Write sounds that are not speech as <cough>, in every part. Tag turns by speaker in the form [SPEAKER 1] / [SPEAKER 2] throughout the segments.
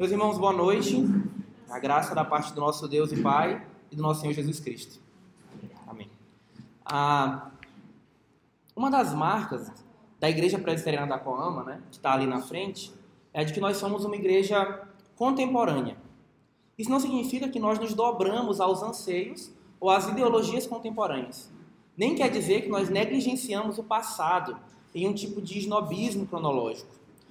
[SPEAKER 1] Meus irmãos, boa noite. A graça da parte do nosso Deus e Pai e do nosso Senhor Jesus Cristo. Amém. Ah, uma das marcas da Igreja Presbiteriana da Coama, né, que está ali na frente, é de que nós somos uma igreja contemporânea. Isso não significa que nós nos dobramos aos anseios ou às ideologias contemporâneas. Nem quer dizer que nós negligenciamos o passado em um tipo de snobismo cronológico.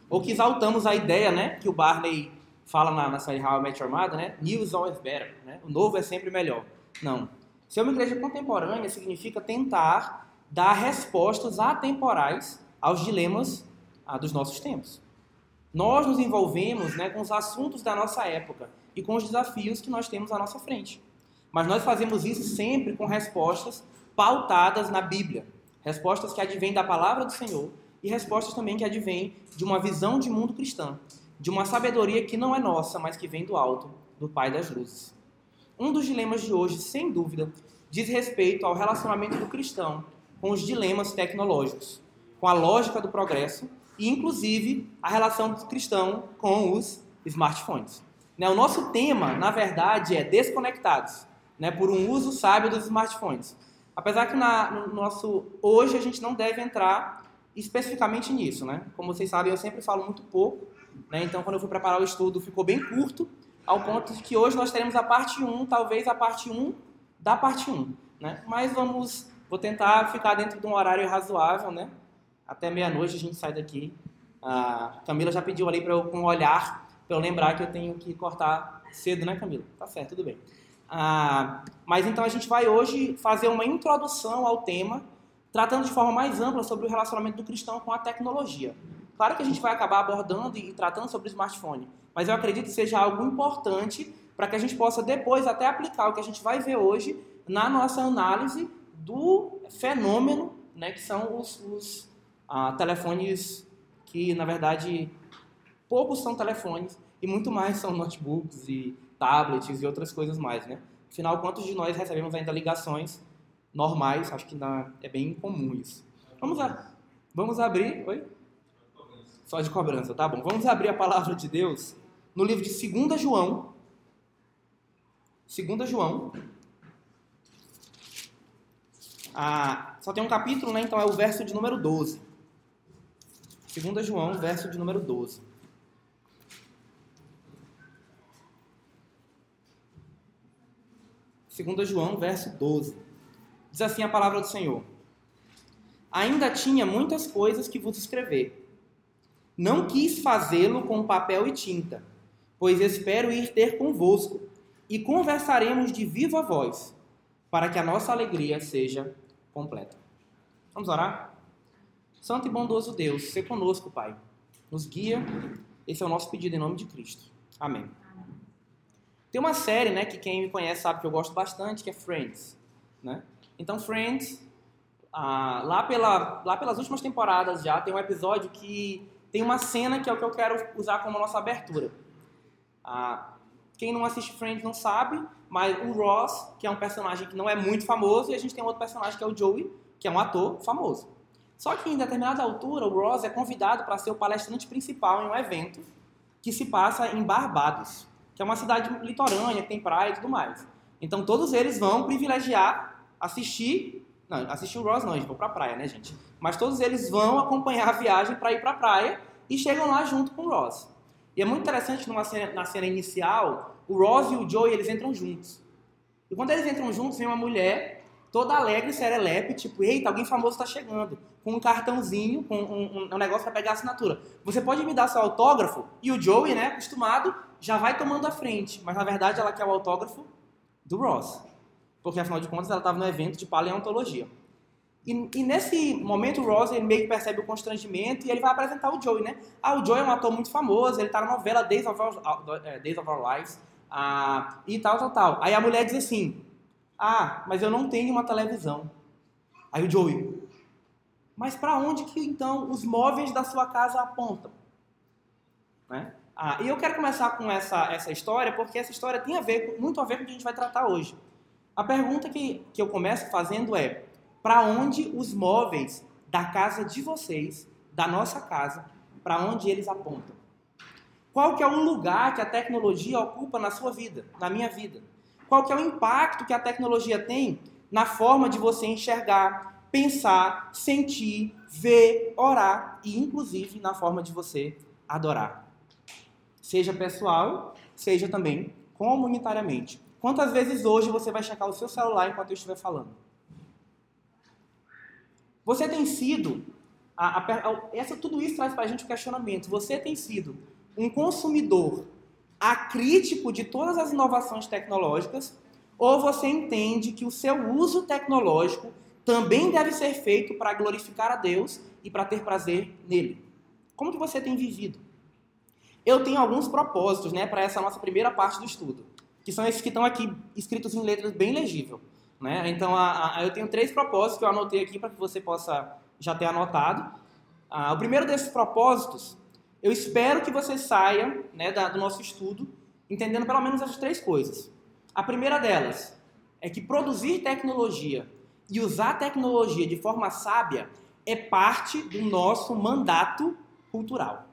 [SPEAKER 1] Ou que exaltamos a ideia, né, que o Barney fala na, na série How I Met Your Mother, né, New is always better, né, o novo é sempre melhor. Não. Ser uma igreja contemporânea significa tentar dar respostas atemporais aos dilemas ah, dos nossos tempos. Nós nos envolvemos né, com os assuntos da nossa época e com os desafios que nós temos à nossa frente. Mas nós fazemos isso sempre com respostas pautadas na Bíblia. Respostas que advêm da palavra do Senhor e respostas também que advêm de uma visão de mundo cristã, de uma sabedoria que não é nossa, mas que vem do alto, do Pai das luzes. Um dos dilemas de hoje, sem dúvida, diz respeito ao relacionamento do cristão com os dilemas tecnológicos, com a lógica do progresso e, inclusive, a relação do cristão com os smartphones. Né, o nosso tema, na verdade, é desconectados, né, por um uso sábio dos smartphones. Apesar que na, no nosso hoje a gente não deve entrar especificamente nisso, né? Como vocês sabem, eu sempre falo muito pouco, né? Então, quando eu fui preparar o estudo, ficou bem curto, ao ponto de que hoje nós teremos a parte 1, talvez a parte 1 da parte 1, né? Mas vamos, vou tentar ficar dentro de um horário razoável, né? Até meia-noite a gente sai daqui. A Camila já pediu ali para eu com um olhar para eu lembrar que eu tenho que cortar cedo, né, Camila? Tá certo, tudo bem. Ah, mas então a gente vai hoje fazer uma introdução ao tema, tratando de forma mais ampla sobre o relacionamento do cristão com a tecnologia. Claro que a gente vai acabar abordando e tratando sobre o smartphone, mas eu acredito que seja algo importante para que a gente possa depois até aplicar o que a gente vai ver hoje na nossa análise do fenômeno, né, que são os, os ah, telefones que, na verdade, poucos são telefones e muito mais são notebooks e tablets e outras coisas mais, né? Afinal, quantos de nós recebemos ainda ligações normais? Acho que na, é bem comum isso. Vamos, a, vamos abrir. Oi? Só de cobrança, tá bom. Vamos abrir a palavra de Deus no livro de 2 João. 2 João. Ah, só tem um capítulo, né? Então é o verso de número 12. 2 João, verso de número 12. 2 João, verso 12. Diz assim a palavra do Senhor: Ainda tinha muitas coisas que vos escrever. Não quis fazê-lo com papel e tinta, pois espero ir ter convosco e conversaremos de viva voz, para que a nossa alegria seja completa. Vamos orar? Santo e bondoso Deus, se conosco, Pai. Nos guia. Esse é o nosso pedido em nome de Cristo. Amém. Tem uma série, né, que quem me conhece sabe que eu gosto bastante, que é Friends, né? Então Friends, ah, lá, pela, lá pelas últimas temporadas já tem um episódio que tem uma cena que é o que eu quero usar como nossa abertura. Ah, quem não assiste Friends não sabe, mas o Ross, que é um personagem que não é muito famoso, e a gente tem outro personagem que é o Joey, que é um ator famoso. Só que em determinada altura, o Ross é convidado para ser o palestrante principal em um evento que se passa em Barbados que é uma cidade litorânea, que tem praia e tudo mais. Então todos eles vão privilegiar assistir, não, assistir o Ross não, eles vão pra praia, né, gente? Mas todos eles vão acompanhar a viagem para ir pra praia e chegam lá junto com o Ross. E é muito interessante numa cena, na cena inicial, o Ross e o Joey, eles entram juntos. E quando eles entram juntos, vem uma mulher toda alegre, serelepe, tipo, eita, alguém famoso está chegando, com um cartãozinho, com um, um, um negócio para pegar a assinatura. Você pode me dar seu autógrafo? E o Joey, né, acostumado, já vai tomando a frente, mas na verdade ela quer o autógrafo do Ross, porque afinal de contas ela estava no evento de paleontologia. E, e, nesse momento o Ross ele meio que percebe o constrangimento e ele vai apresentar o Joey, né? Ah, o Joey é um ator muito famoso, ele está na novela Days of Our, uh, Days of Our Lives ah, e tal, tal, tal. Aí a mulher diz assim, ah, mas eu não tenho uma televisão. Aí o Joey, mas para onde que então os móveis da sua casa apontam? Né? Ah, e eu quero começar com essa, essa história, porque essa história tem a ver, muito a ver com o que a gente vai tratar hoje. A pergunta que, que eu começo fazendo é: para onde os móveis da casa de vocês, da nossa casa, para onde eles apontam? Qual que é o lugar que a tecnologia ocupa na sua vida, na minha vida? Qual que é o impacto que a tecnologia tem na forma de você enxergar, pensar, sentir, ver, orar e inclusive na forma de você adorar. Seja pessoal, seja também comunitariamente. Quantas vezes hoje você vai checar o seu celular enquanto eu estiver falando? Você tem sido, a, a, essa, tudo isso traz para a gente um questionamento. Você tem sido um consumidor acrítico de todas as inovações tecnológicas ou você entende que o seu uso tecnológico também deve ser feito para glorificar a Deus e para ter prazer nele? Como que você tem vivido? Eu tenho alguns propósitos né, para essa nossa primeira parte do estudo, que são esses que estão aqui escritos em letras bem legível. Né? Então, a, a, eu tenho três propósitos que eu anotei aqui para que você possa já ter anotado. Ah, o primeiro desses propósitos, eu espero que você saia né, da, do nosso estudo entendendo pelo menos essas três coisas. A primeira delas é que produzir tecnologia e usar tecnologia de forma sábia é parte do nosso mandato cultural.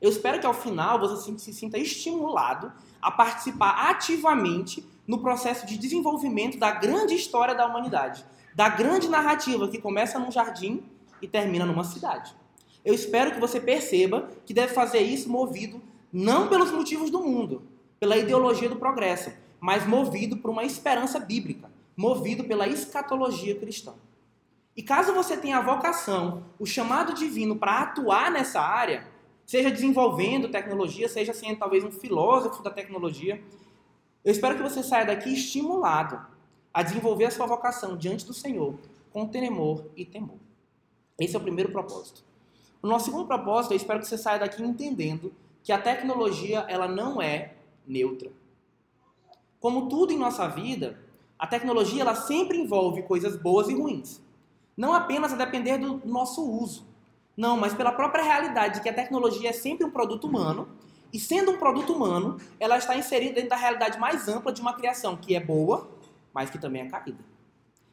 [SPEAKER 1] Eu espero que ao final você se sinta estimulado a participar ativamente no processo de desenvolvimento da grande história da humanidade, da grande narrativa que começa num jardim e termina numa cidade. Eu espero que você perceba que deve fazer isso movido não pelos motivos do mundo, pela ideologia do progresso, mas movido por uma esperança bíblica, movido pela escatologia cristã. E caso você tenha a vocação, o chamado divino para atuar nessa área, seja desenvolvendo tecnologia, seja sendo talvez um filósofo da tecnologia, eu espero que você saia daqui estimulado a desenvolver a sua vocação diante do Senhor com temor e temor. Esse é o primeiro propósito. O nosso segundo propósito, eu espero que você saia daqui entendendo que a tecnologia ela não é neutra. Como tudo em nossa vida, a tecnologia ela sempre envolve coisas boas e ruins. Não apenas a depender do nosso uso. Não, mas pela própria realidade de que a tecnologia é sempre um produto humano e sendo um produto humano, ela está inserida dentro da realidade mais ampla de uma criação que é boa, mas que também é caída.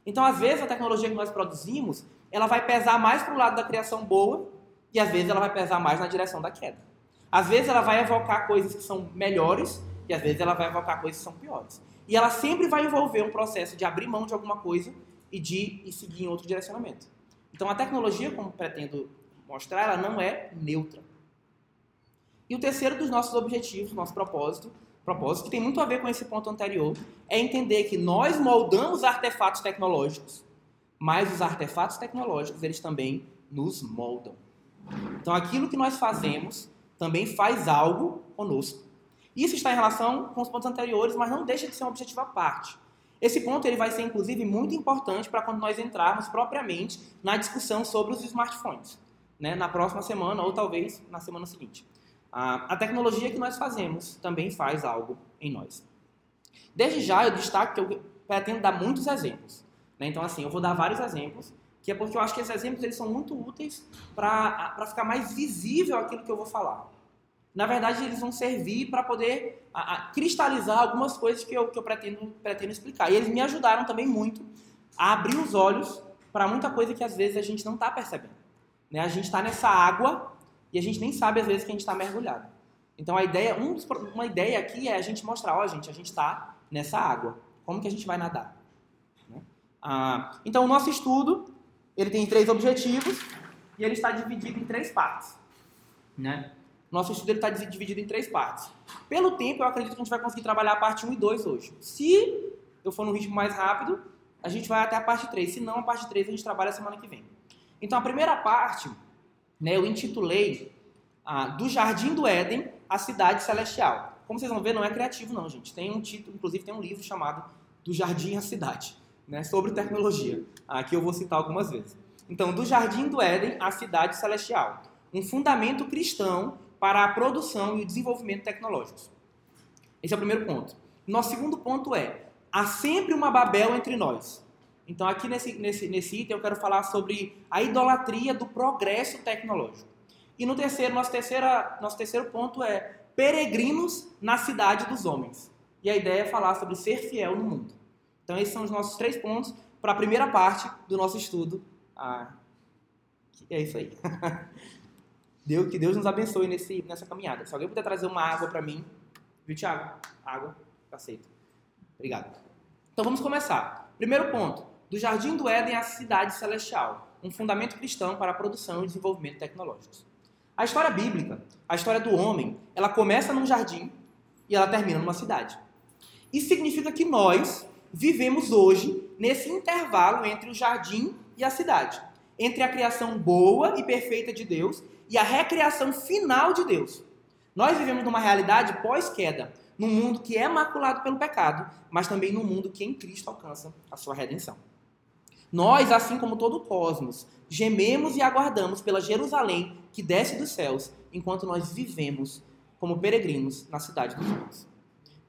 [SPEAKER 1] Então, às vezes, a tecnologia que nós produzimos, ela vai pesar mais para o lado da criação boa e às vezes ela vai pesar mais na direção da queda. Às vezes ela vai evocar coisas que são melhores e às vezes ela vai evocar coisas que são piores. E ela sempre vai envolver um processo de abrir mão de alguma coisa e de ir seguir em outro direcionamento. Então, a tecnologia, como pretendo mostrar, ela não é neutra. E o terceiro dos nossos objetivos, nosso propósito, propósito que tem muito a ver com esse ponto anterior, é entender que nós moldamos artefatos tecnológicos, mas os artefatos tecnológicos, eles também nos moldam. Então, aquilo que nós fazemos também faz algo conosco. Isso está em relação com os pontos anteriores, mas não deixa de ser um objetivo à parte. Esse ponto ele vai ser, inclusive, muito importante para quando nós entrarmos propriamente na discussão sobre os smartphones, né? na próxima semana ou talvez na semana seguinte. A, a tecnologia que nós fazemos também faz algo em nós. Desde já eu destaco que eu pretendo dar muitos exemplos. Né? Então, assim, eu vou dar vários exemplos, que é porque eu acho que esses exemplos eles são muito úteis para ficar mais visível aquilo que eu vou falar. Na verdade, eles vão servir para poder a, a, cristalizar algumas coisas que eu, que eu pretendo, pretendo explicar. E eles me ajudaram também muito a abrir os olhos para muita coisa que às vezes a gente não está percebendo. Né? A gente está nessa água e a gente nem sabe às vezes que a gente está mergulhado. Então a ideia, um uma ideia aqui é a gente mostrar, ó, gente, a gente está nessa água. Como que a gente vai nadar? Né? Ah, então o nosso estudo ele tem três objetivos e ele está dividido em três partes. Né? Nosso estudo está dividido em três partes. Pelo tempo, eu acredito que a gente vai conseguir trabalhar a parte 1 e 2 hoje. Se eu for no ritmo mais rápido, a gente vai até a parte 3. Se não, a parte 3 a gente trabalha semana que vem. Então, a primeira parte né, eu intitulei ah, Do Jardim do Éden à Cidade Celestial. Como vocês vão ver, não é criativo não, gente. Tem um título, inclusive tem um livro chamado Do Jardim à Cidade, né, sobre tecnologia, ah, que eu vou citar algumas vezes. Então, Do Jardim do Éden à Cidade Celestial. Um fundamento cristão para a produção e o desenvolvimento tecnológicos. Esse é o primeiro ponto. Nosso segundo ponto é: há sempre uma Babel entre nós. Então, aqui nesse, nesse, nesse item, eu quero falar sobre a idolatria do progresso tecnológico. E no terceiro, nosso, terceira, nosso terceiro ponto é peregrinos na cidade dos homens. E a ideia é falar sobre ser fiel no mundo. Então, esses são os nossos três pontos para a primeira parte do nosso estudo. Ah, é isso aí. <laughs> Deus, que Deus nos abençoe nesse, nessa caminhada. Se alguém puder trazer uma água para mim, viu, Tiago? Água, aceito. Obrigado. Então vamos começar. Primeiro ponto: do Jardim do Éden à cidade celestial, um fundamento cristão para a produção e desenvolvimento tecnológicos. A história bíblica, a história do homem, ela começa num jardim e ela termina numa cidade. Isso significa que nós vivemos hoje nesse intervalo entre o jardim e a cidade, entre a criação boa e perfeita de Deus e a recriação final de Deus. Nós vivemos numa realidade pós-queda, num mundo que é maculado pelo pecado, mas também num mundo que em Cristo alcança a sua redenção. Nós, assim como todo o cosmos, gememos e aguardamos pela Jerusalém que desce dos céus, enquanto nós vivemos como peregrinos na cidade dos homens.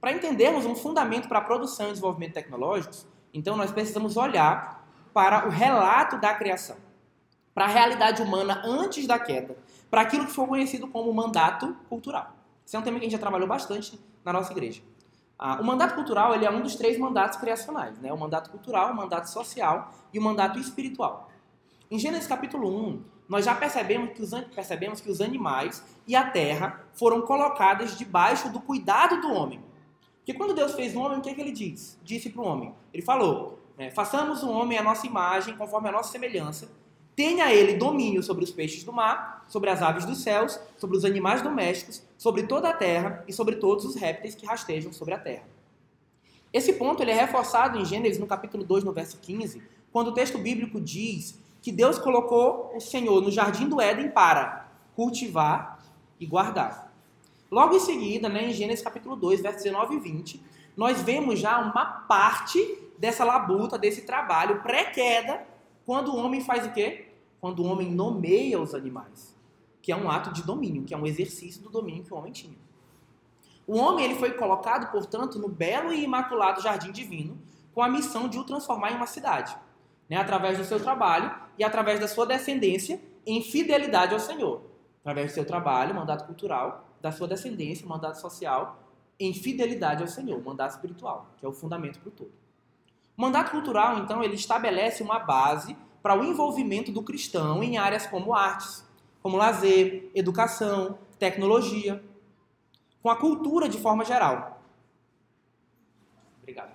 [SPEAKER 1] Para entendermos um fundamento para a produção e desenvolvimento tecnológicos, então nós precisamos olhar para o relato da criação, para a realidade humana antes da queda, para aquilo que foi conhecido como mandato cultural. Esse é um tema que a gente já trabalhou bastante na nossa igreja. Ah, o mandato cultural ele é um dos três mandatos criacionais, né? o mandato cultural, o mandato social e o mandato espiritual. Em Gênesis capítulo 1, nós já percebemos que, os, percebemos que os animais e a terra foram colocadas debaixo do cuidado do homem. Porque quando Deus fez o homem, o que, é que ele diz? Disse para o homem. Ele falou, né, façamos o homem à nossa imagem, conforme a nossa semelhança, tenha ele domínio sobre os peixes do mar, sobre as aves dos céus, sobre os animais domésticos, sobre toda a terra e sobre todos os répteis que rastejam sobre a terra. Esse ponto ele é reforçado em Gênesis no capítulo 2, no verso 15, quando o texto bíblico diz que Deus colocou o Senhor no jardim do Éden para cultivar e guardar. Logo em seguida, né, em Gênesis capítulo 2, versos 19 e 20, nós vemos já uma parte dessa labuta, desse trabalho pré-queda, quando o homem faz o quê? Quando o homem nomeia os animais, que é um ato de domínio, que é um exercício do domínio que o homem tinha. O homem ele foi colocado, portanto, no belo e imaculado jardim divino, com a missão de o transformar em uma cidade, né, através do seu trabalho e através da sua descendência em fidelidade ao Senhor, através do seu trabalho, mandato cultural, da sua descendência, mandato social, em fidelidade ao Senhor, mandato espiritual, que é o fundamento para o todo. O mandato cultural, então, ele estabelece uma base para o envolvimento do cristão em áreas como artes, como lazer, educação, tecnologia, com a cultura de forma geral. Obrigado.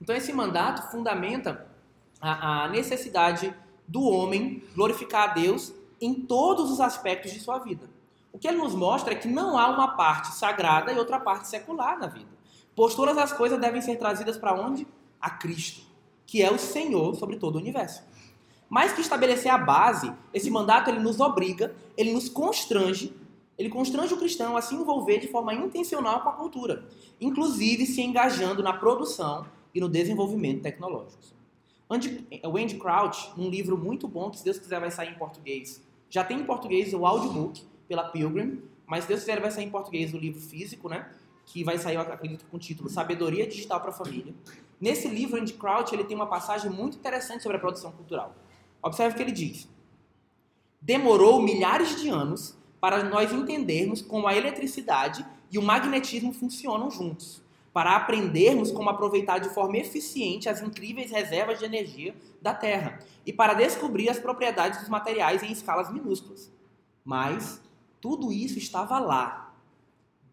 [SPEAKER 1] Então, esse mandato fundamenta a, a necessidade do homem glorificar a Deus em todos os aspectos de sua vida. O que ele nos mostra é que não há uma parte sagrada e outra parte secular na vida. Pois todas as coisas devem ser trazidas para onde? A Cristo, que é o Senhor sobre todo o universo. Mais que estabelecer a base, esse mandato ele nos obriga, ele nos constrange, ele constrange o cristão a se envolver de forma intencional com a cultura, inclusive se engajando na produção e no desenvolvimento tecnológico. Andy Crouch, um livro muito bom, que se Deus quiser vai sair em português, já tem em português o audiobook pela Pilgrim, mas se Deus quiser vai sair em português o livro físico, né? Que vai sair, eu acredito, com o título Sabedoria Digital para a Família. Nesse livro, Andy Crouch, ele tem uma passagem muito interessante sobre a produção cultural. Observe o que ele diz. Demorou milhares de anos para nós entendermos como a eletricidade e o magnetismo funcionam juntos, para aprendermos como aproveitar de forma eficiente as incríveis reservas de energia da Terra e para descobrir as propriedades dos materiais em escalas minúsculas. Mas tudo isso estava lá,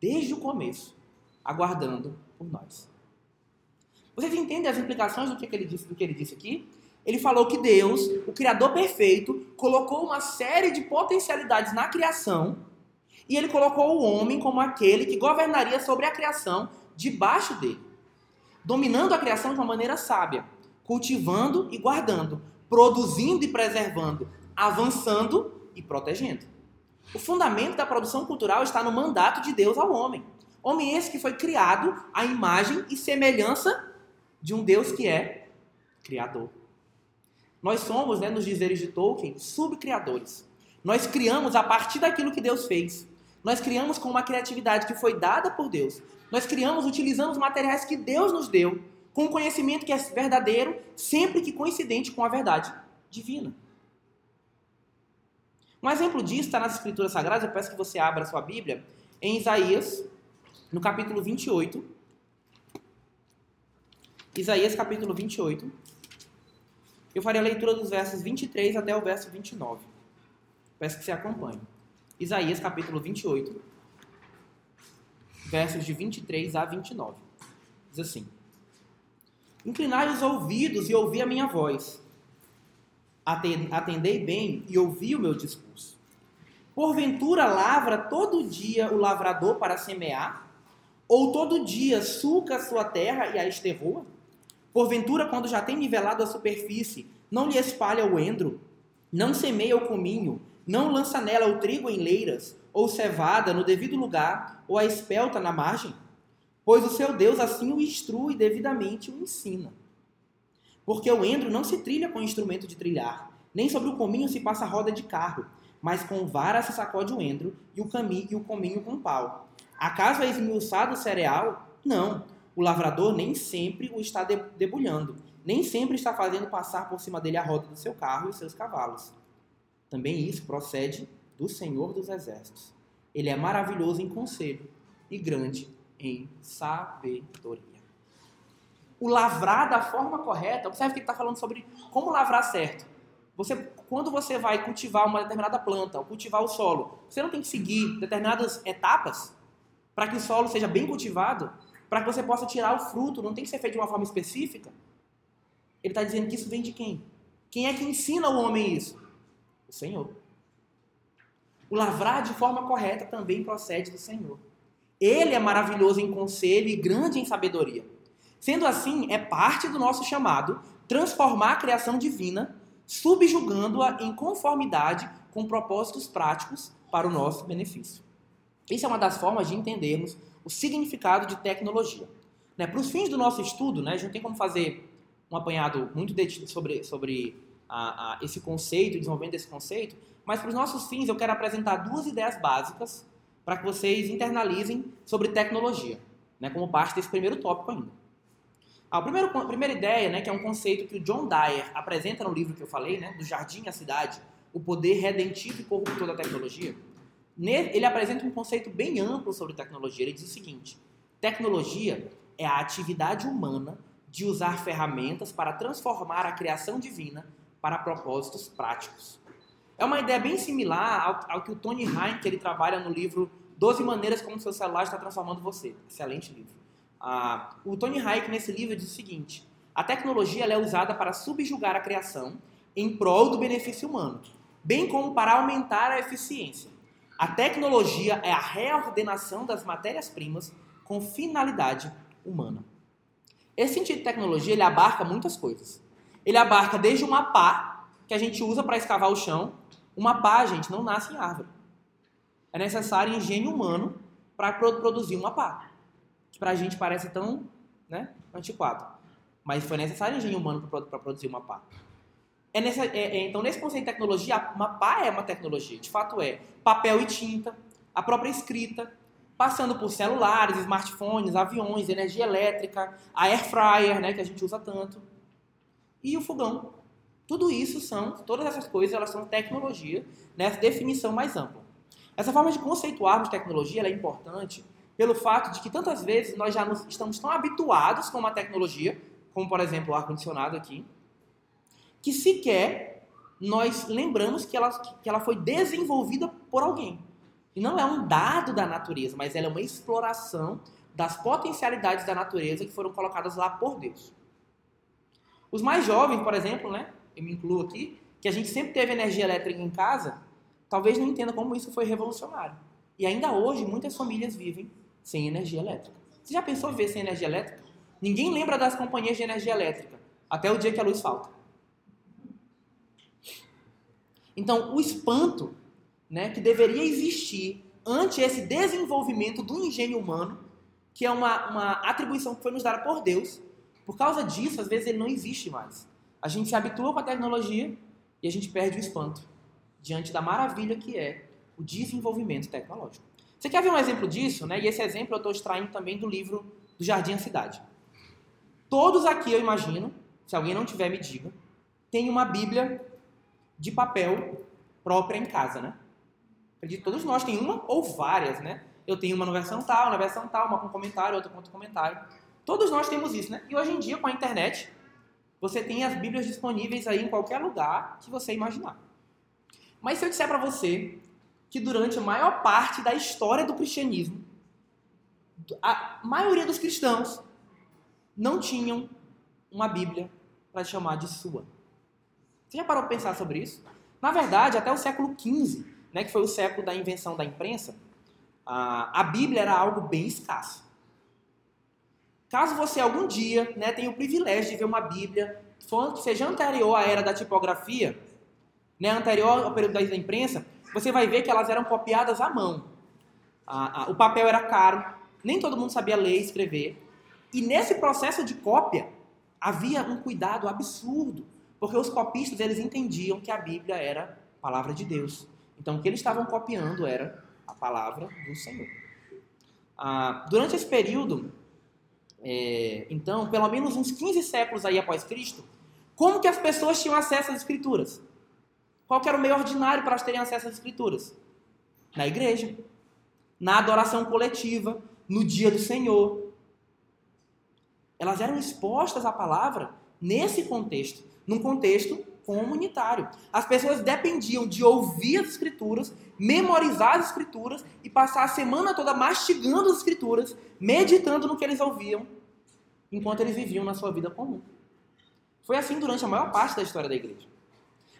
[SPEAKER 1] desde o começo, aguardando por nós. Vocês entendem as implicações do que ele disse, do que ele disse aqui? Ele falou que Deus, o Criador perfeito, colocou uma série de potencialidades na criação e ele colocou o homem como aquele que governaria sobre a criação debaixo dele, dominando a criação de uma maneira sábia cultivando e guardando, produzindo e preservando, avançando e protegendo. O fundamento da produção cultural está no mandato de Deus ao homem. Homem esse que foi criado à imagem e semelhança de um Deus que é criador. Nós somos, né, nos dizeres de Tolkien, subcriadores. Nós criamos a partir daquilo que Deus fez. Nós criamos com uma criatividade que foi dada por Deus. Nós criamos utilizando os materiais que Deus nos deu com um conhecimento que é verdadeiro, sempre que coincidente com a verdade divina. Um exemplo disso está nas Escrituras Sagradas, eu peço que você abra a sua Bíblia, em Isaías, no capítulo 28. Isaías, capítulo 28. Eu farei a leitura dos versos 23 até o verso 29. Peço que você acompanhe. Isaías capítulo 28, versos de 23 a 29. Diz assim: Inclinai os ouvidos e ouvi a minha voz. Atendei bem e ouvi o meu discurso. Porventura lavra todo dia o lavrador para semear? Ou todo dia suca a sua terra e a esterroa? Porventura, quando já tem nivelado a superfície, não lhe espalha o endro? Não semeia o cominho? Não lança nela o trigo em leiras? Ou cevada no devido lugar? Ou a espelta na margem? Pois o seu Deus assim o instrui devidamente o ensina. Porque o endro não se trilha com instrumento de trilhar, nem sobre o cominho se passa roda de carro, mas com vara se sacode o endro e o caminho e o cominho com pau. Acaso é esmiuçado o cereal? Não. O lavrador nem sempre o está debulhando, nem sempre está fazendo passar por cima dele a roda do seu carro e seus cavalos. Também isso procede do Senhor dos Exércitos. Ele é maravilhoso em conselho e grande em sabedoria. O lavrar da forma correta, observe que ele está falando sobre como lavrar certo. Você, quando você vai cultivar uma determinada planta, ou cultivar o solo, você não tem que seguir determinadas etapas para que o solo seja bem cultivado, para que você possa tirar o fruto, não tem que ser feito de uma forma específica. Ele está dizendo que isso vem de quem? Quem é que ensina o homem isso? O Senhor. O lavrar de forma correta também procede do Senhor. Ele é maravilhoso em conselho e grande em sabedoria. Sendo assim, é parte do nosso chamado transformar a criação divina, subjugando-a em conformidade com propósitos práticos para o nosso benefício. Isso é uma das formas de entendermos o significado de tecnologia. Né, para os fins do nosso estudo, né, a gente não tem como fazer um apanhado muito sobre, sobre a, a, esse conceito, desenvolvendo esse conceito, mas para os nossos fins eu quero apresentar duas ideias básicas para que vocês internalizem sobre tecnologia, né, como parte desse primeiro tópico ainda. A, primeira, a primeira ideia, né, que é um conceito que o John Dyer apresenta no livro que eu falei, né, do Jardim à Cidade, o poder redentivo e corruptor da tecnologia, ele apresenta um conceito bem amplo sobre tecnologia. Ele diz o seguinte: tecnologia é a atividade humana de usar ferramentas para transformar a criação divina para propósitos práticos. É uma ideia bem similar ao, ao que o Tony Heinck ele trabalha no livro 12 maneiras como seu celular está transformando você. Excelente livro. Ah, o Tony Hayek, nesse livro, diz o seguinte: a tecnologia é usada para subjugar a criação em prol do benefício humano, bem como para aumentar a eficiência. A tecnologia é a reordenação das matérias-primas com finalidade humana. Esse sentido de tecnologia ele abarca muitas coisas. Ele abarca desde uma pá que a gente usa para escavar o chão. Uma pá, gente, não nasce em árvore. É necessário engenho humano para produzir uma pá. Que para a gente parece tão né, antiquado. Mas foi necessário engenho humano para produzir uma pá. É nessa, é, é, então, nesse conceito de tecnologia, uma pá é uma tecnologia. De fato é. Papel e tinta, a própria escrita, passando por celulares, smartphones, aviões, energia elétrica, a air fryer, né, que a gente usa tanto, e o fogão. Tudo isso são, todas essas coisas, elas são tecnologia nessa definição mais ampla. Essa forma de conceituarmos tecnologia é importante pelo fato de que tantas vezes nós já estamos tão habituados com uma tecnologia, como por exemplo o ar-condicionado aqui, que sequer nós lembramos que ela, que ela foi desenvolvida por alguém. E não é um dado da natureza, mas ela é uma exploração das potencialidades da natureza que foram colocadas lá por Deus. Os mais jovens, por exemplo, né, eu me incluo aqui, que a gente sempre teve energia elétrica em casa, talvez não entenda como isso foi revolucionário. E ainda hoje, muitas famílias vivem sem energia elétrica. Você já pensou em viver sem energia elétrica? Ninguém lembra das companhias de energia elétrica, até o dia que a luz falta. Então, o espanto né, que deveria existir ante esse desenvolvimento do engenho humano, que é uma, uma atribuição que foi nos dada por Deus, por causa disso, às vezes ele não existe mais. A gente se habitua com a tecnologia e a gente perde o espanto diante da maravilha que é o desenvolvimento tecnológico. Você quer ver um exemplo disso? Né? E esse exemplo eu estou extraindo também do livro do Jardim à Cidade. Todos aqui, eu imagino, se alguém não tiver, me diga, tem uma Bíblia de papel própria em casa, né? Acredito todos nós tem uma ou várias, né? Eu tenho uma na versão tal, na versão tal, uma com comentário, outra com outro comentário. Todos nós temos isso, né? E hoje em dia, com a internet, Você tem as Bíblias disponíveis aí em qualquer lugar que você imaginar. Mas se eu disser para você que durante a maior parte da história do cristianismo, a maioria dos cristãos não tinham uma Bíblia para chamar de sua. Você já parou para pensar sobre isso? Na verdade, até o século XV, né, que foi o século da invenção da imprensa, a, Bíblia era algo bem escasso. Caso você algum dia né, tenha o privilégio de ver uma Bíblia seja anterior à era da tipografia, né, anterior ao período da imprensa, você vai ver que elas eram copiadas à mão. O papel era caro, nem todo mundo sabia ler e escrever. E nesse processo de cópia, havia um cuidado absurdo, porque os copistas eles entendiam que a Bíblia era a palavra de Deus. Então, o que eles estavam copiando era a palavra do Senhor. Ah, durante esse período, é, então, pelo menos uns 15 séculos aí após Cristo, como que as pessoas tinham acesso às Escrituras? Qual era o meio ordinário para elas terem acesso às Escrituras? Na igreja, na adoração coletiva, no dia do Senhor. Elas eram expostas à palavra nesse contexto, num contexto comunitário. As pessoas dependiam de ouvir as Escrituras, memorizar as Escrituras e passar a semana toda mastigando as Escrituras, meditando no que eles ouviam, enquanto eles viviam na sua vida comum. Foi assim durante a maior parte da história da igreja.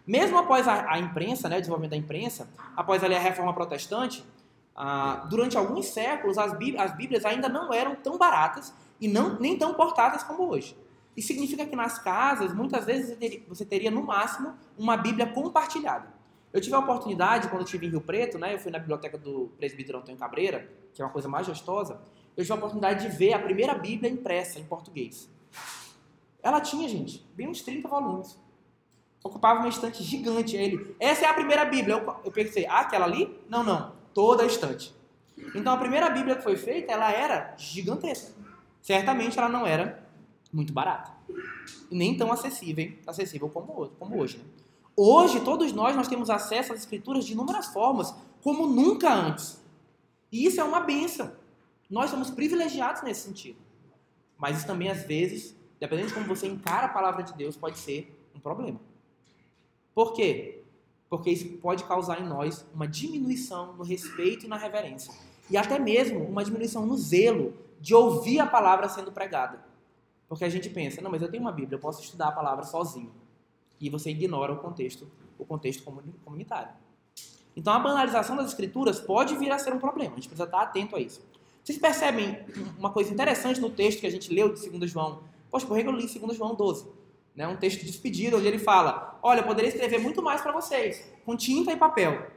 [SPEAKER 1] Mesmo após a, a imprensa, né, o desenvolvimento da imprensa, após ali, a reforma protestante, ah, durante alguns séculos as, as Bíblias ainda não eram tão baratas e não, nem tão portadas como hoje. Isso significa que nas casas, muitas vezes você teria no máximo uma Bíblia compartilhada. Eu tive a oportunidade, quando eu estive em Rio Preto, né, eu fui na biblioteca do presbítero Antônio Cabreira, que é uma coisa mais gostosa, eu tive a oportunidade de ver a primeira Bíblia impressa em português. Ela tinha, gente, bem uns 30 volumes ocupava uma estante gigante. Ele, essa é a primeira Bíblia. Eu, eu pensei, ah, aquela ali? Não, não, toda a estante. Então a primeira Bíblia que foi feita, ela era gigantesca. Certamente ela não era muito barata. E nem tão acessível, acessível como, como hoje. Né? Hoje, todos nós, nós temos acesso às escrituras de inúmeras formas, como nunca antes. E isso é uma bênção. Nós somos privilegiados nesse sentido. Mas isso também, às vezes, dependendo de como você encara a palavra de Deus, pode ser um problema. Por quê? Porque isso pode causar em nós uma diminuição no respeito e na reverência. E até mesmo uma diminuição no zelo de ouvir a palavra sendo pregada. Porque a gente pensa, não, mas eu tenho uma Bíblia, eu posso estudar a palavra sozinho. E você ignora o contexto, o contexto comunitário. Então a banalização das escrituras pode vir a ser um problema. A gente precisa estar atento a isso. Vocês percebem uma coisa interessante no texto que a gente leu de 2 João? Poxa, por que eu li 2 João 12? né, um texto de despedida, onde ele fala: Olha, eu poderia escrever muito mais para vocês, com tinta e papel,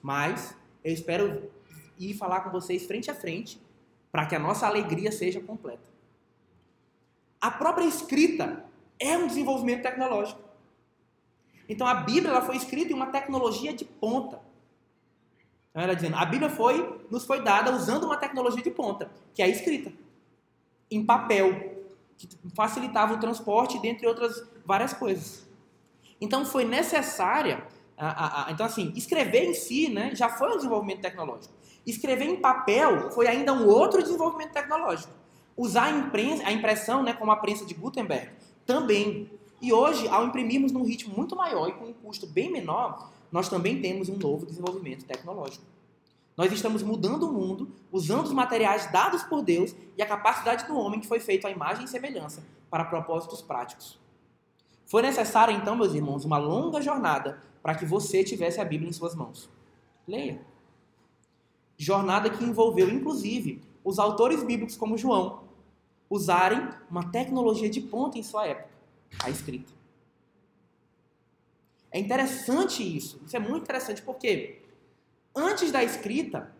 [SPEAKER 1] mas eu espero ir falar com vocês frente a frente, para que a nossa alegria seja completa. A própria escrita é um desenvolvimento tecnológico. Então a Bíblia ela foi escrita em uma tecnologia de ponta. Então, ela dizendo, a Bíblia foi, nos foi dada usando uma tecnologia de ponta, que é a escrita, em papel, que facilitava o transporte, dentre outras várias coisas. Então foi necessária, a, a, a, então assim, escrever em si, né, já foi um desenvolvimento tecnológico. Escrever em papel foi ainda um outro desenvolvimento tecnológico. Usar a, imprensa, a impressão, né, como a prensa de Gutenberg, também. E hoje, ao imprimirmos num ritmo muito maior e com um custo bem menor, nós também temos um novo desenvolvimento tecnológico. Nós estamos mudando o mundo usando os materiais dados por Deus e a capacidade do homem que foi feito à imagem e semelhança para propósitos práticos. Foi necessário, então, meus irmãos, uma longa jornada para que você tivesse a Bíblia em suas mãos. Leia. Jornada que envolveu, inclusive, os autores bíblicos como João usarem uma tecnologia de ponta em sua época, a escrita. É interessante isso. Isso é muito interessante porque antes da escrita,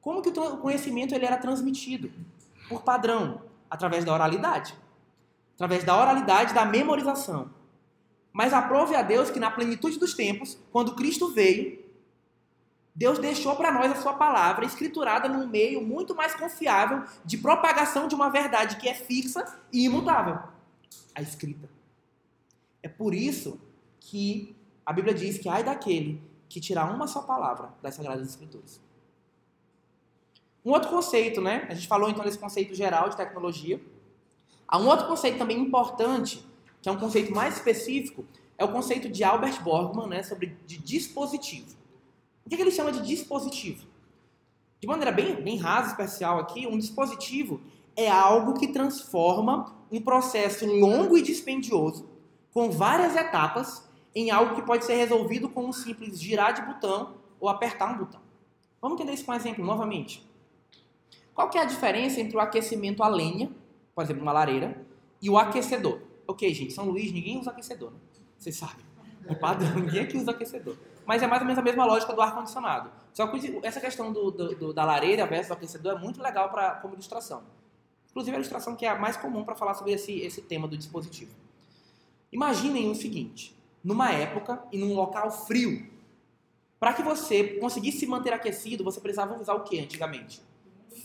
[SPEAKER 1] como que o conhecimento ele era transmitido? Por padrão, através da oralidade. Através da oralidade, da memorização. Mas aprove a Deus que na plenitude dos tempos, quando Cristo veio, Deus deixou para nós a sua palavra escriturada num meio muito mais confiável de propagação de uma verdade que é fixa e imutável, a escrita. É por isso que a Bíblia diz que ai daquele que tirar uma só palavra das Sagradas Escrituras. Um outro conceito, né? A gente falou então desse conceito geral de tecnologia. Há um outro conceito também importante que é um conceito mais específico, é o conceito de Albert Borgman né, sobre de dispositivo. O que, que ele chama de dispositivo? De maneira bem, bem rasa, especial aqui, um dispositivo é algo que transforma um processo longo e dispendioso, com várias etapas, em algo que pode ser resolvido com um simples girar de botão ou apertar um botão. Vamos entender isso com um exemplo novamente. Qual que é a diferença entre o aquecimento a lenha, por exemplo, uma lareira, e o aquecedor? Ok, gente, São Luís, ninguém usa aquecedor, né? Vocês sabem. É padrão, <laughs> ninguém aqui usa aquecedor. Mas é mais ou menos a mesma lógica do ar-condicionado. Só que essa questão do, do, do, da lareira versus o aquecedor é muito legal pra, como ilustração. Inclusive a ilustração que é a mais comum para falar sobre esse, esse tema do dispositivo. Imaginem o seguinte: numa época e num local frio, para que você conseguisse se manter aquecido, você precisava usar o que antigamente?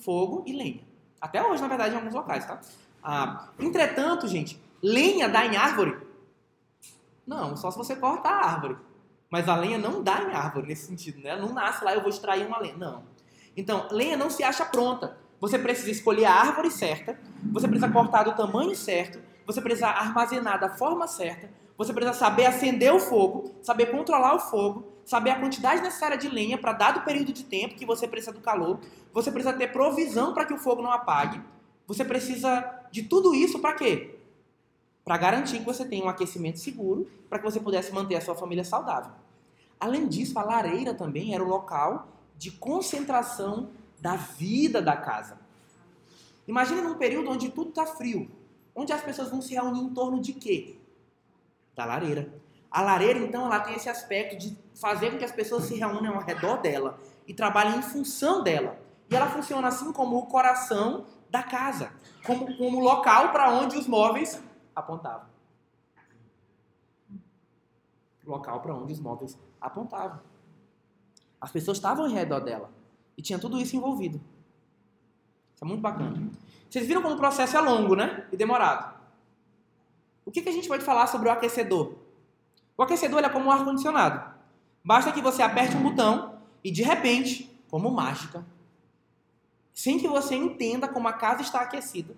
[SPEAKER 1] Fogo e lenha. Até hoje, na verdade, em alguns locais, tá? Ah, entretanto, gente, lenha dá em árvore? Não, só se você corta a árvore. Mas a lenha não dá em árvore nesse sentido, né? Não nasce lá, eu vou extrair uma lenha. Não. Então, lenha não se acha pronta. Você precisa escolher a árvore certa, você precisa cortar do tamanho certo, você precisa armazenar da forma certa, você precisa saber acender o fogo, saber controlar o fogo, saber a quantidade necessária de lenha para dado período de tempo que você precisa do calor, você precisa ter provisão para que o fogo não apague. Você precisa de tudo isso para quê? Para garantir que você tenha um aquecimento seguro, para que você pudesse manter a sua família saudável. Além disso, a lareira também era o local de concentração da vida da casa. Imagine num período onde tudo está frio, onde as pessoas vão se reunir em torno de quê? Da lareira. A lareira, então, ela tem esse aspecto de fazer com que as pessoas se reúnam ao redor dela e trabalhem em função dela. E ela funciona assim como o coração da casa, como, como local para onde os móveis apontavam. Local para onde os móveis apontavam. As pessoas estavam ao redor dela. E tinha tudo isso envolvido. Isso é muito bacana. Vocês viram como o processo é longo, né? E demorado. O que, que a gente pode falar sobre o aquecedor? O aquecedor é como um ar-condicionado. Basta que você aperte um botão e, de repente, como mágica, sem que você entenda como a casa está aquecida,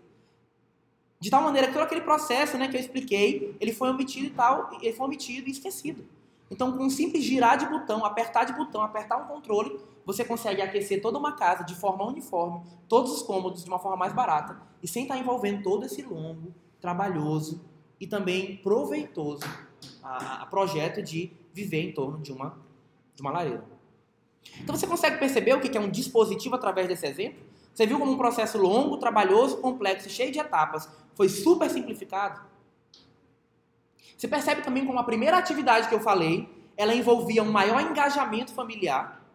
[SPEAKER 1] de tal maneira que todo aquele processo né, que eu expliquei, ele foi omitido e tal, ele foi omitido e esquecido. Então, com um simples girar de botão, apertar de botão, apertar um controle, você consegue aquecer toda uma casa de forma uniforme, todos os cômodos de uma forma mais barata e sem estar envolvendo todo esse longo, trabalhoso e também proveitoso a, a projeto de viver em torno de uma, de uma lareira. Então você consegue perceber o que é um dispositivo através desse exemplo? Você viu como um processo longo, trabalhoso, complexo, cheio de etapas, foi super simplificado? Você percebe também como a primeira atividade que eu falei, ela envolvia um maior engajamento familiar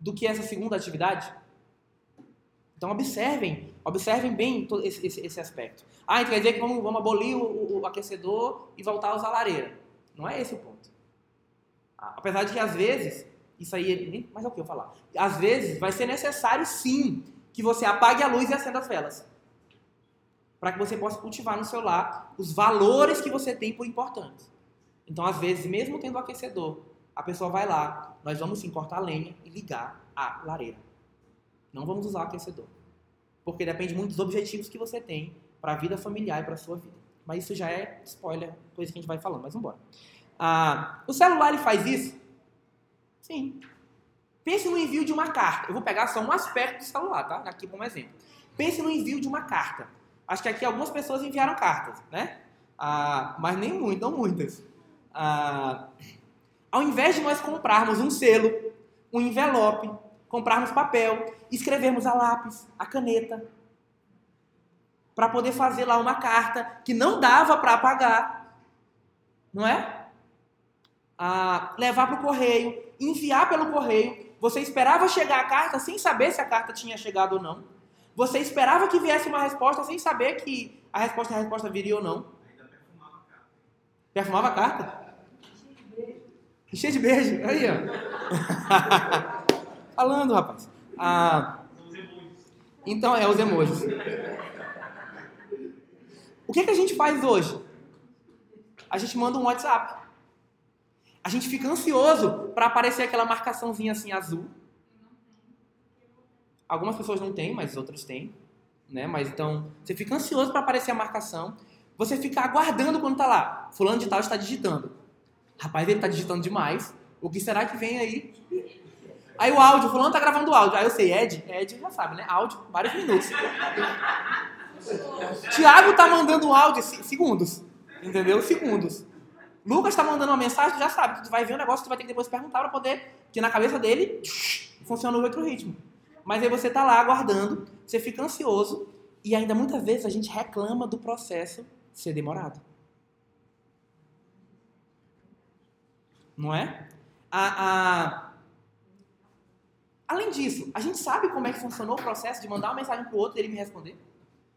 [SPEAKER 1] do que essa segunda atividade? Então observem, observem bem esse, esse, esse aspecto. Ah, então quer dizer que vamos, vamos abolir o, o, aquecedor e voltar a usar a lareira. Não é esse o ponto. Ah, apesar de que às vezes, isso aí, mas é o que eu falar? Às vezes vai ser necessário sim que você apague a luz e acenda as velas para que você possa cultivar no seu lar os valores que você tem por importantes. Então, às vezes, mesmo tendo o aquecedor, a pessoa vai lá, nós vamos sim cortar a lenha e ligar a lareira. Não vamos usar o aquecedor. Porque depende muito dos objetivos que você tem para a vida familiar e para a sua vida. Mas isso já é spoiler, coisa que a gente vai falando, mas vamos embora. Ah, o celular ele faz isso? Sim. Pense no envio de uma carta. Eu vou pegar só um aspecto do celular, tá? Aqui como exemplo. Pense no envio de uma carta. Acho que aqui algumas pessoas enviaram cartas, né? Ah, mas nem não muitas. Ah, ao invés de nós comprarmos um selo, um envelope, comprarmos papel, escrevermos a lápis, a caneta, para poder fazer lá uma carta que não dava para apagar, não é? Ah, levar para o correio, enviar pelo correio. Você esperava chegar a carta sem saber se a carta tinha chegado ou não. Você esperava que viesse uma resposta sem saber que a resposta, a resposta viria ou não. Ainda perfumava a carta. Perfumava a carta? Cheio de beijo. Aí, ó. <laughs> Falando, rapaz. Ah, então, é os emojis. O que, que a gente faz hoje? A gente manda um WhatsApp. A gente fica ansioso para aparecer aquela marcaçãozinha assim azul Algumas pessoas não têm, mas outras têm. Né? Mas então, você fica ansioso para aparecer a marcação. você fica aguardando quando tá lá. Fulano de tal está digitando. Rapaz, ele está digitando demais. O que será que vem aí? Aí o áudio, fulano tá gravando o áudio. Aí eu sei, Ed, Ed já sabe, né? Áudio, vários minutos. Tiago tá mandando um áudio, segundos. Entendeu? Segundos. Lucas tá mandando uma mensagem, tu já sabe, tu vai ver um negócio, tu vai ter que depois perguntar para poder, que na cabeça dele <tsk> funciona no outro ritmo. Mas aí você tá lá aguardando, você fica ansioso e ainda muitas vezes a gente reclama do processo ser demorado. Não é? A, a... Além disso, a gente sabe como é que funcionou o processo de mandar uma mensagem pro outro e ele me responder?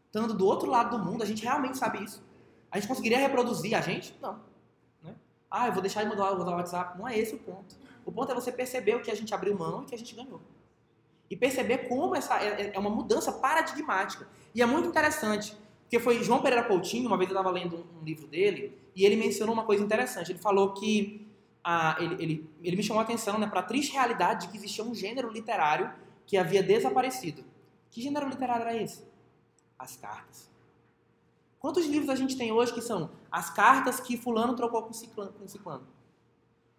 [SPEAKER 1] Estando do outro lado do mundo, a gente realmente sabe isso. A gente conseguiria reproduzir a gente? Não. Ah, eu vou deixar de mandar o WhatsApp. Não é esse o ponto. O ponto é você perceber o que a gente abriu mão e que a gente ganhou. E perceber como essa é, é uma mudança paradigmática. E é muito interessante, porque foi João Pereira Coutinho, uma vez eu estava lendo um, livro dele, e ele mencionou uma coisa interessante. Ele falou que ah, ele, ele, ele me chamou a atenção né, para a triste realidade de que existia um gênero literário que havia desaparecido. Que gênero literário era esse? As cartas. Quantos livros a gente tem hoje que são as cartas que fulano trocou com ciclano? Com ciclano?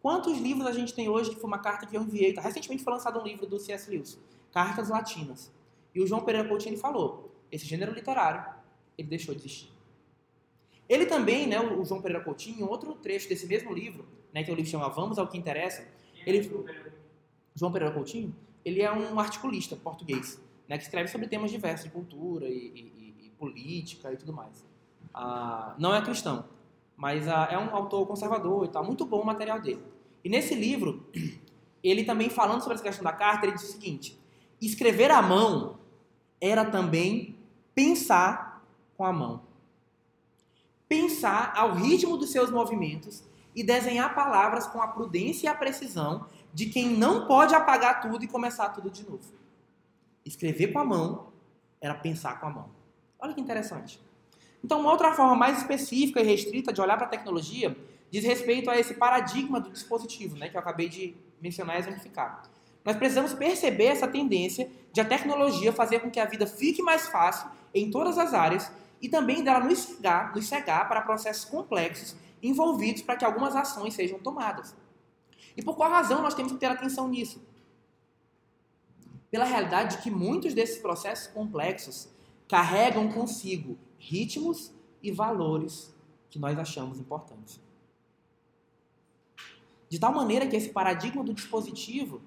[SPEAKER 1] Quantos livros a gente tem hoje que foi uma carta que eu enviei? Tá, recentemente foi lançado um livro do C.S. Lewis, Cartas Latinas. E o João Pereira Coutinho falou, esse gênero literário, ele deixou de existir. Ele também, né, o João Pereira Coutinho, em outro trecho desse mesmo livro, né, que é o livro chama Vamos ao que Interessa, ele, João Pereira Coutinho, ele é um articulista português, né, que escreve sobre temas diversos de cultura e, e, e política e tudo mais. Não é cristão, mas é um autor conservador e tal, muito bom o material dele. E nesse livro, <clears throat> ele também falando sobre essa questão da carta, ele diz o seguinte: escrever à mão era também pensar com a mão. Pensar ao ritmo dos seus movimentos e desenhar palavras com a prudência e a precisão de quem não pode apagar tudo e começar tudo de novo. Escrever com a mão era pensar com a mão. Olha que interessante. Então, uma outra forma mais específica e restrita de olhar para a tecnologia diz respeito a esse paradigma do dispositivo, né, que eu acabei de mencionar e exemplificar. Nós precisamos perceber essa tendência de a tecnologia fazer com que a vida fique mais fácil em todas as áreas e também dela nos cegar, nos cegar para processos complexos envolvidos para que algumas ações sejam tomadas. E por qual razão nós temos que ter atenção nisso? Pela realidade de que muitos desses processos complexos carregam consigo ritmos e valores que nós achamos importantes. De tal maneira que esse paradigma do dispositivo,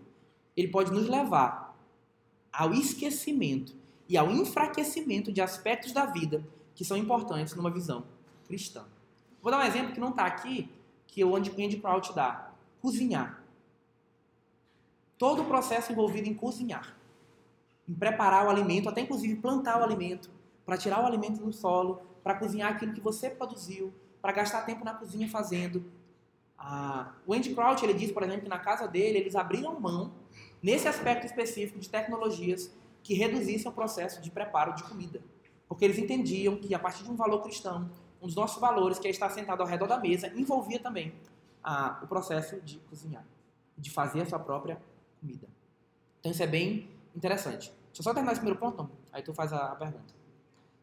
[SPEAKER 1] ele pode nos levar ao esquecimento e ao enfraquecimento de aspectos da vida que são importantes numa visão cristã. Vou dar um exemplo que não está aqui, que o Andy Crouch dá. Cozinhar. Todo o processo envolvido em cozinhar. Em preparar o alimento, até inclusive plantar o alimento, para tirar o alimento do solo, para cozinhar aquilo que você produziu, para gastar tempo na cozinha fazendo. Ah, o Andy Crouch ele diz, por exemplo, que na casa dele eles abriram mão nesse aspecto específico de tecnologias que reduzissem o processo de preparo de comida, porque eles entendiam que a partir de um valor cristão, um dos nossos valores, que é estar sentado ao redor da mesa, envolvia também ah, o processo de cozinhar, de fazer a sua própria comida. Então isso é bem interessante. Deixa eu só terminar esse primeiro ponto, aí tu faz a, pergunta.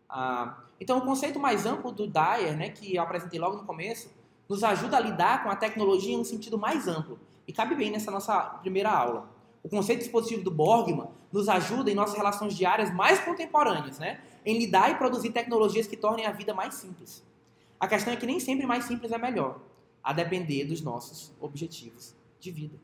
[SPEAKER 1] Ah, então, o conceito mais amplo do Dyer, né, que eu apresentei logo no começo, nos ajuda a lidar com a tecnologia em um sentido mais amplo. E cabe bem nessa nossa primeira aula. O conceito dispositivo do Borgman nos ajuda em nossas relações diárias mais contemporâneas, né, em lidar e produzir tecnologias que tornem a vida mais simples. A questão é que nem sempre mais simples é melhor, a depender dos nossos objetivos de vida.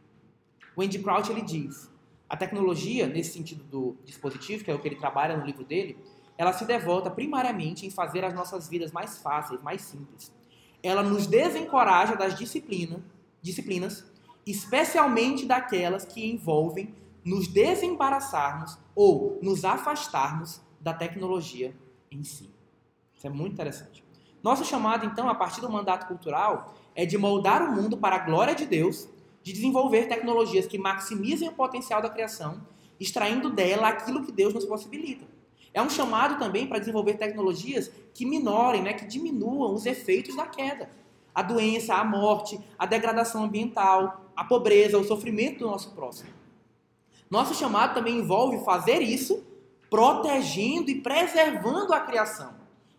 [SPEAKER 1] O Andy Crouch ele diz: a tecnologia, nesse sentido do dispositivo, que é o que ele trabalha no livro dele, ela se devota primariamente em fazer as nossas vidas mais fáceis, mais simples. Ela nos desencoraja das disciplina, disciplinas, especialmente daquelas que envolvem nos desembaraçarmos ou nos afastarmos da tecnologia em si. Isso é muito interessante. Nosso chamado, então, a partir do mandato cultural, é de moldar o mundo para a glória de Deus, de desenvolver tecnologias que maximizem o potencial da criação, extraindo dela aquilo que Deus nos possibilita. É um chamado também para desenvolver tecnologias que minorem, né, que diminuam os efeitos da queda. A doença, a morte, a degradação ambiental, a pobreza, o sofrimento do nosso próximo. Nosso chamado também envolve fazer isso protegendo e preservando a criação,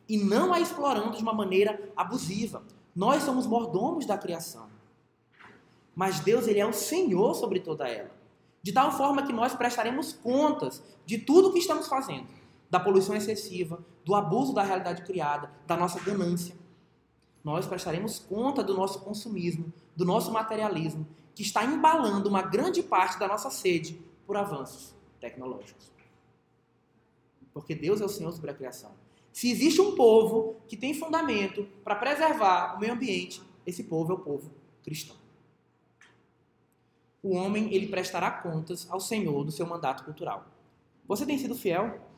[SPEAKER 1] e não a explorando de uma maneira abusiva. Nós somos mordomos da criação. Mas Deus, ele é o Senhor sobre toda ela. De tal forma que nós prestaremos contas de tudo o que estamos fazendo, da poluição excessiva, do abuso da realidade criada, da nossa ganância. Nós prestaremos conta do nosso consumismo, do nosso materialismo, que está embalando uma grande parte da nossa sede por avanços tecnológicos. Porque Deus é o Senhor sobre a criação. Se existe um povo que tem fundamento para preservar o meio ambiente, esse povo é o povo cristão. O homem, ele prestará contas ao Senhor do seu mandato cultural. Você tem sido fiel?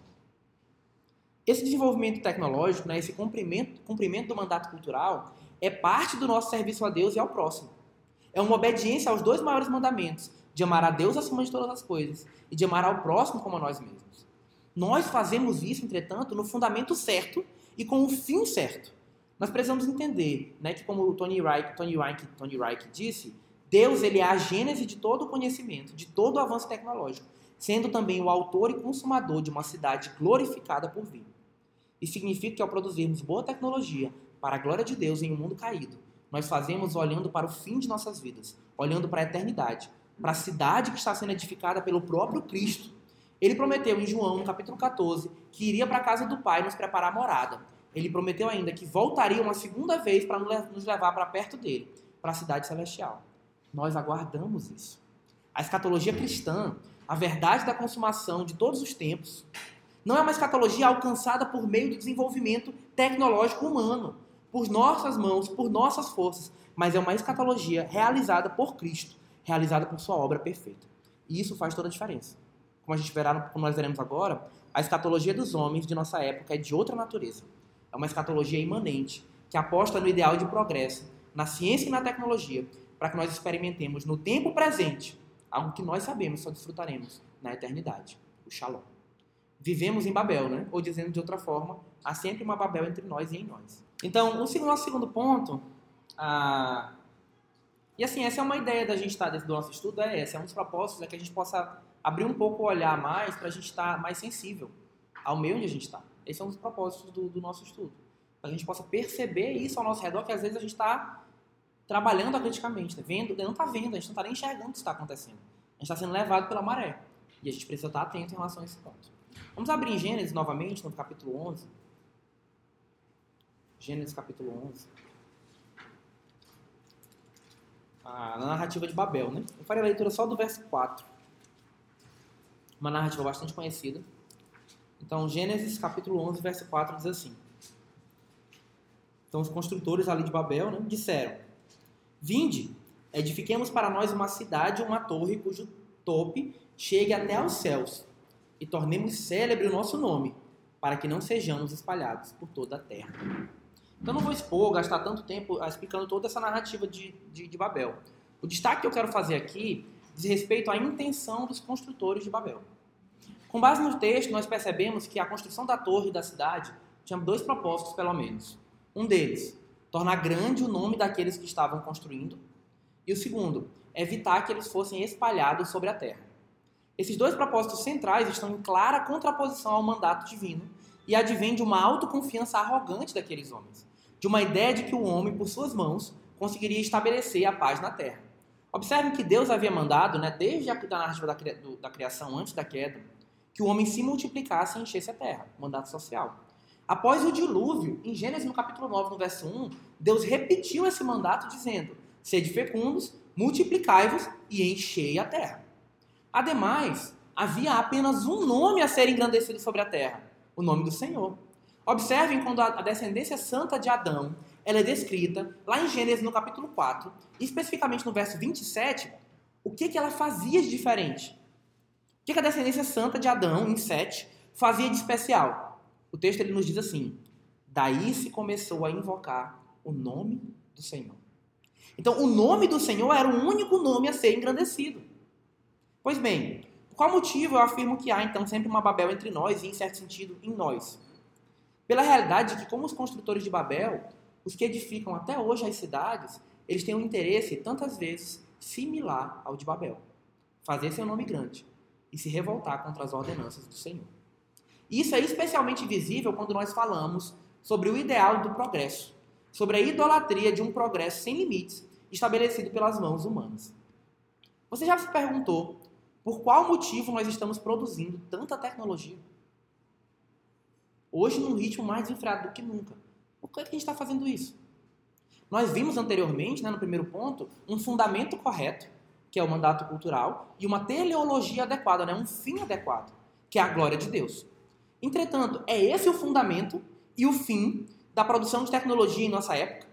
[SPEAKER 1] Esse desenvolvimento tecnológico, né, esse cumprimento, cumprimento do mandato cultural, é parte do nosso serviço a Deus e ao próximo. É uma obediência aos dois maiores mandamentos, de amar a Deus acima de todas as coisas e de amar ao próximo como a nós mesmos. Nós fazemos isso, entretanto, no fundamento certo e com o fim certo. Nós precisamos entender, né, que como Tony Reich, Tony Reich, Tony Reich disse, Deus ele é a gênese de todo o conhecimento, de todo o avanço tecnológico, sendo também o autor e consumador de uma cidade glorificada por vir. Isso significa que ao produzirmos boa tecnologia para a glória de Deus em um mundo caído, nós fazemos olhando para o fim de nossas vidas, olhando para a eternidade, para a cidade que está sendo edificada pelo próprio Cristo, ele prometeu em João, no capítulo 14, que iria para a casa do Pai nos preparar morada. Ele prometeu ainda que voltaria uma segunda vez para nos levar para perto dele, para a cidade celestial. Nós aguardamos isso. A escatologia cristã, a verdade da consumação de todos os tempos, não é uma escatologia alcançada por meio do desenvolvimento tecnológico humano, por nossas mãos, por nossas forças, mas é uma escatologia realizada por Cristo, realizada por sua obra perfeita. E isso faz toda a diferença como a gente verá, como nós veremos agora, a escatologia dos homens de nossa época é de outra natureza. É uma escatologia imanente, que aposta no ideal de progresso, na ciência e na tecnologia, para que nós experimentemos no tempo presente algo que nós sabemos só desfrutaremos na eternidade, o Shalom. Vivemos em Babel, né? Ou dizendo de outra forma, há sempre uma Babel entre nós e em nós. Então, o nosso segundo ponto, ah, e assim, essa é uma ideia da gente estar dentro do nosso estudo, é essa, é um dos propósitos, é que a gente possa abrir um pouco o olhar mais para a gente estar mais sensível ao meio onde a gente está. Esse é um dos propósitos do, do nosso estudo. Para a gente possa perceber isso ao nosso redor, que às vezes a gente está trabalhando acriticamente, né? vendo, não está vendo, a gente não está nem enxergando o que está acontecendo. A gente está sendo levado pela maré. E a gente precisa estar atento em relação a esse ponto. Vamos abrir em Gênesis novamente, no capítulo 11. Gênesis capítulo 11. Ah, na narrativa de Babel, né? Eu farei a leitura só do verso 4 uma narrativa bastante conhecida. Então, Gênesis capítulo 11, verso 4 diz assim: Então, os construtores ali de Babel né, disseram: Vinde, edifiquemos para nós uma cidade uma torre cujo tope chegue até aos céus, e tornemos célebre o nosso nome, para que não sejamos espalhados por toda a terra. Então, não vou expor, gastar tanto tempo ah, explicando toda essa narrativa de, de, de Babel. O destaque que eu quero fazer aqui diz respeito à intenção dos construtores de Babel. Com base no texto, nós percebemos que a construção da torre da cidade tinha dois propósitos, pelo menos. Um deles, tornar grande o nome daqueles que estavam construindo, e o segundo, evitar que eles fossem espalhados sobre a terra. Esses dois propósitos centrais estão em clara contraposição ao mandato divino e advém de uma autoconfiança arrogante daqueles homens, de uma ideia de que o homem, por suas mãos, conseguiria estabelecer a paz na terra. Observem que Deus havia mandado, né, desde a narrativa da, criação, antes da queda, que o homem se multiplicasse e enchesse a terra, mandato social. Após o dilúvio, em Gênesis no capítulo 9, no verso 1, Deus repetiu esse mandato dizendo: Sede fecundos, multiplicai-vos e enchei a terra. Ademais, havia apenas um nome a ser engrandecido sobre a terra, o nome do Senhor. Observem quando a descendência santa de Adão ela é descrita lá em Gênesis no capítulo 4, especificamente no verso 27, o que, que ela fazia de diferente. O que, que a descendência santa de Adão, em 7, fazia de especial? O texto ele nos diz assim: Daí se começou a invocar o nome do Senhor. Então, o nome do Senhor era o único nome a ser engrandecido. Pois bem, qual motivo eu afirmo que há então sempre uma Babel entre nós e, em certo sentido, em nós? Pela realidade de que, como os construtores de Babel, os que edificam até hoje as cidades, eles têm um interesse, tantas vezes, similar ao de Babel. Fazer seu nome grande e se revoltar contra as ordenanças do Senhor. Isso é especialmente visível quando nós falamos sobre o ideal do progresso, sobre a idolatria de um progresso sem limites estabelecido pelas mãos humanas. Você já se perguntou por qual motivo nós estamos produzindo tanta tecnologia? Hoje, num ritmo mais desenfreado do que nunca. Por que a gente está fazendo isso? Nós vimos anteriormente, né, no primeiro ponto, um fundamento correto, que é o mandato cultural, e uma teleologia adequada, né, um fim adequado, que é a glória de Deus. Entretanto, é esse o fundamento e o fim da produção de tecnologia em nossa época?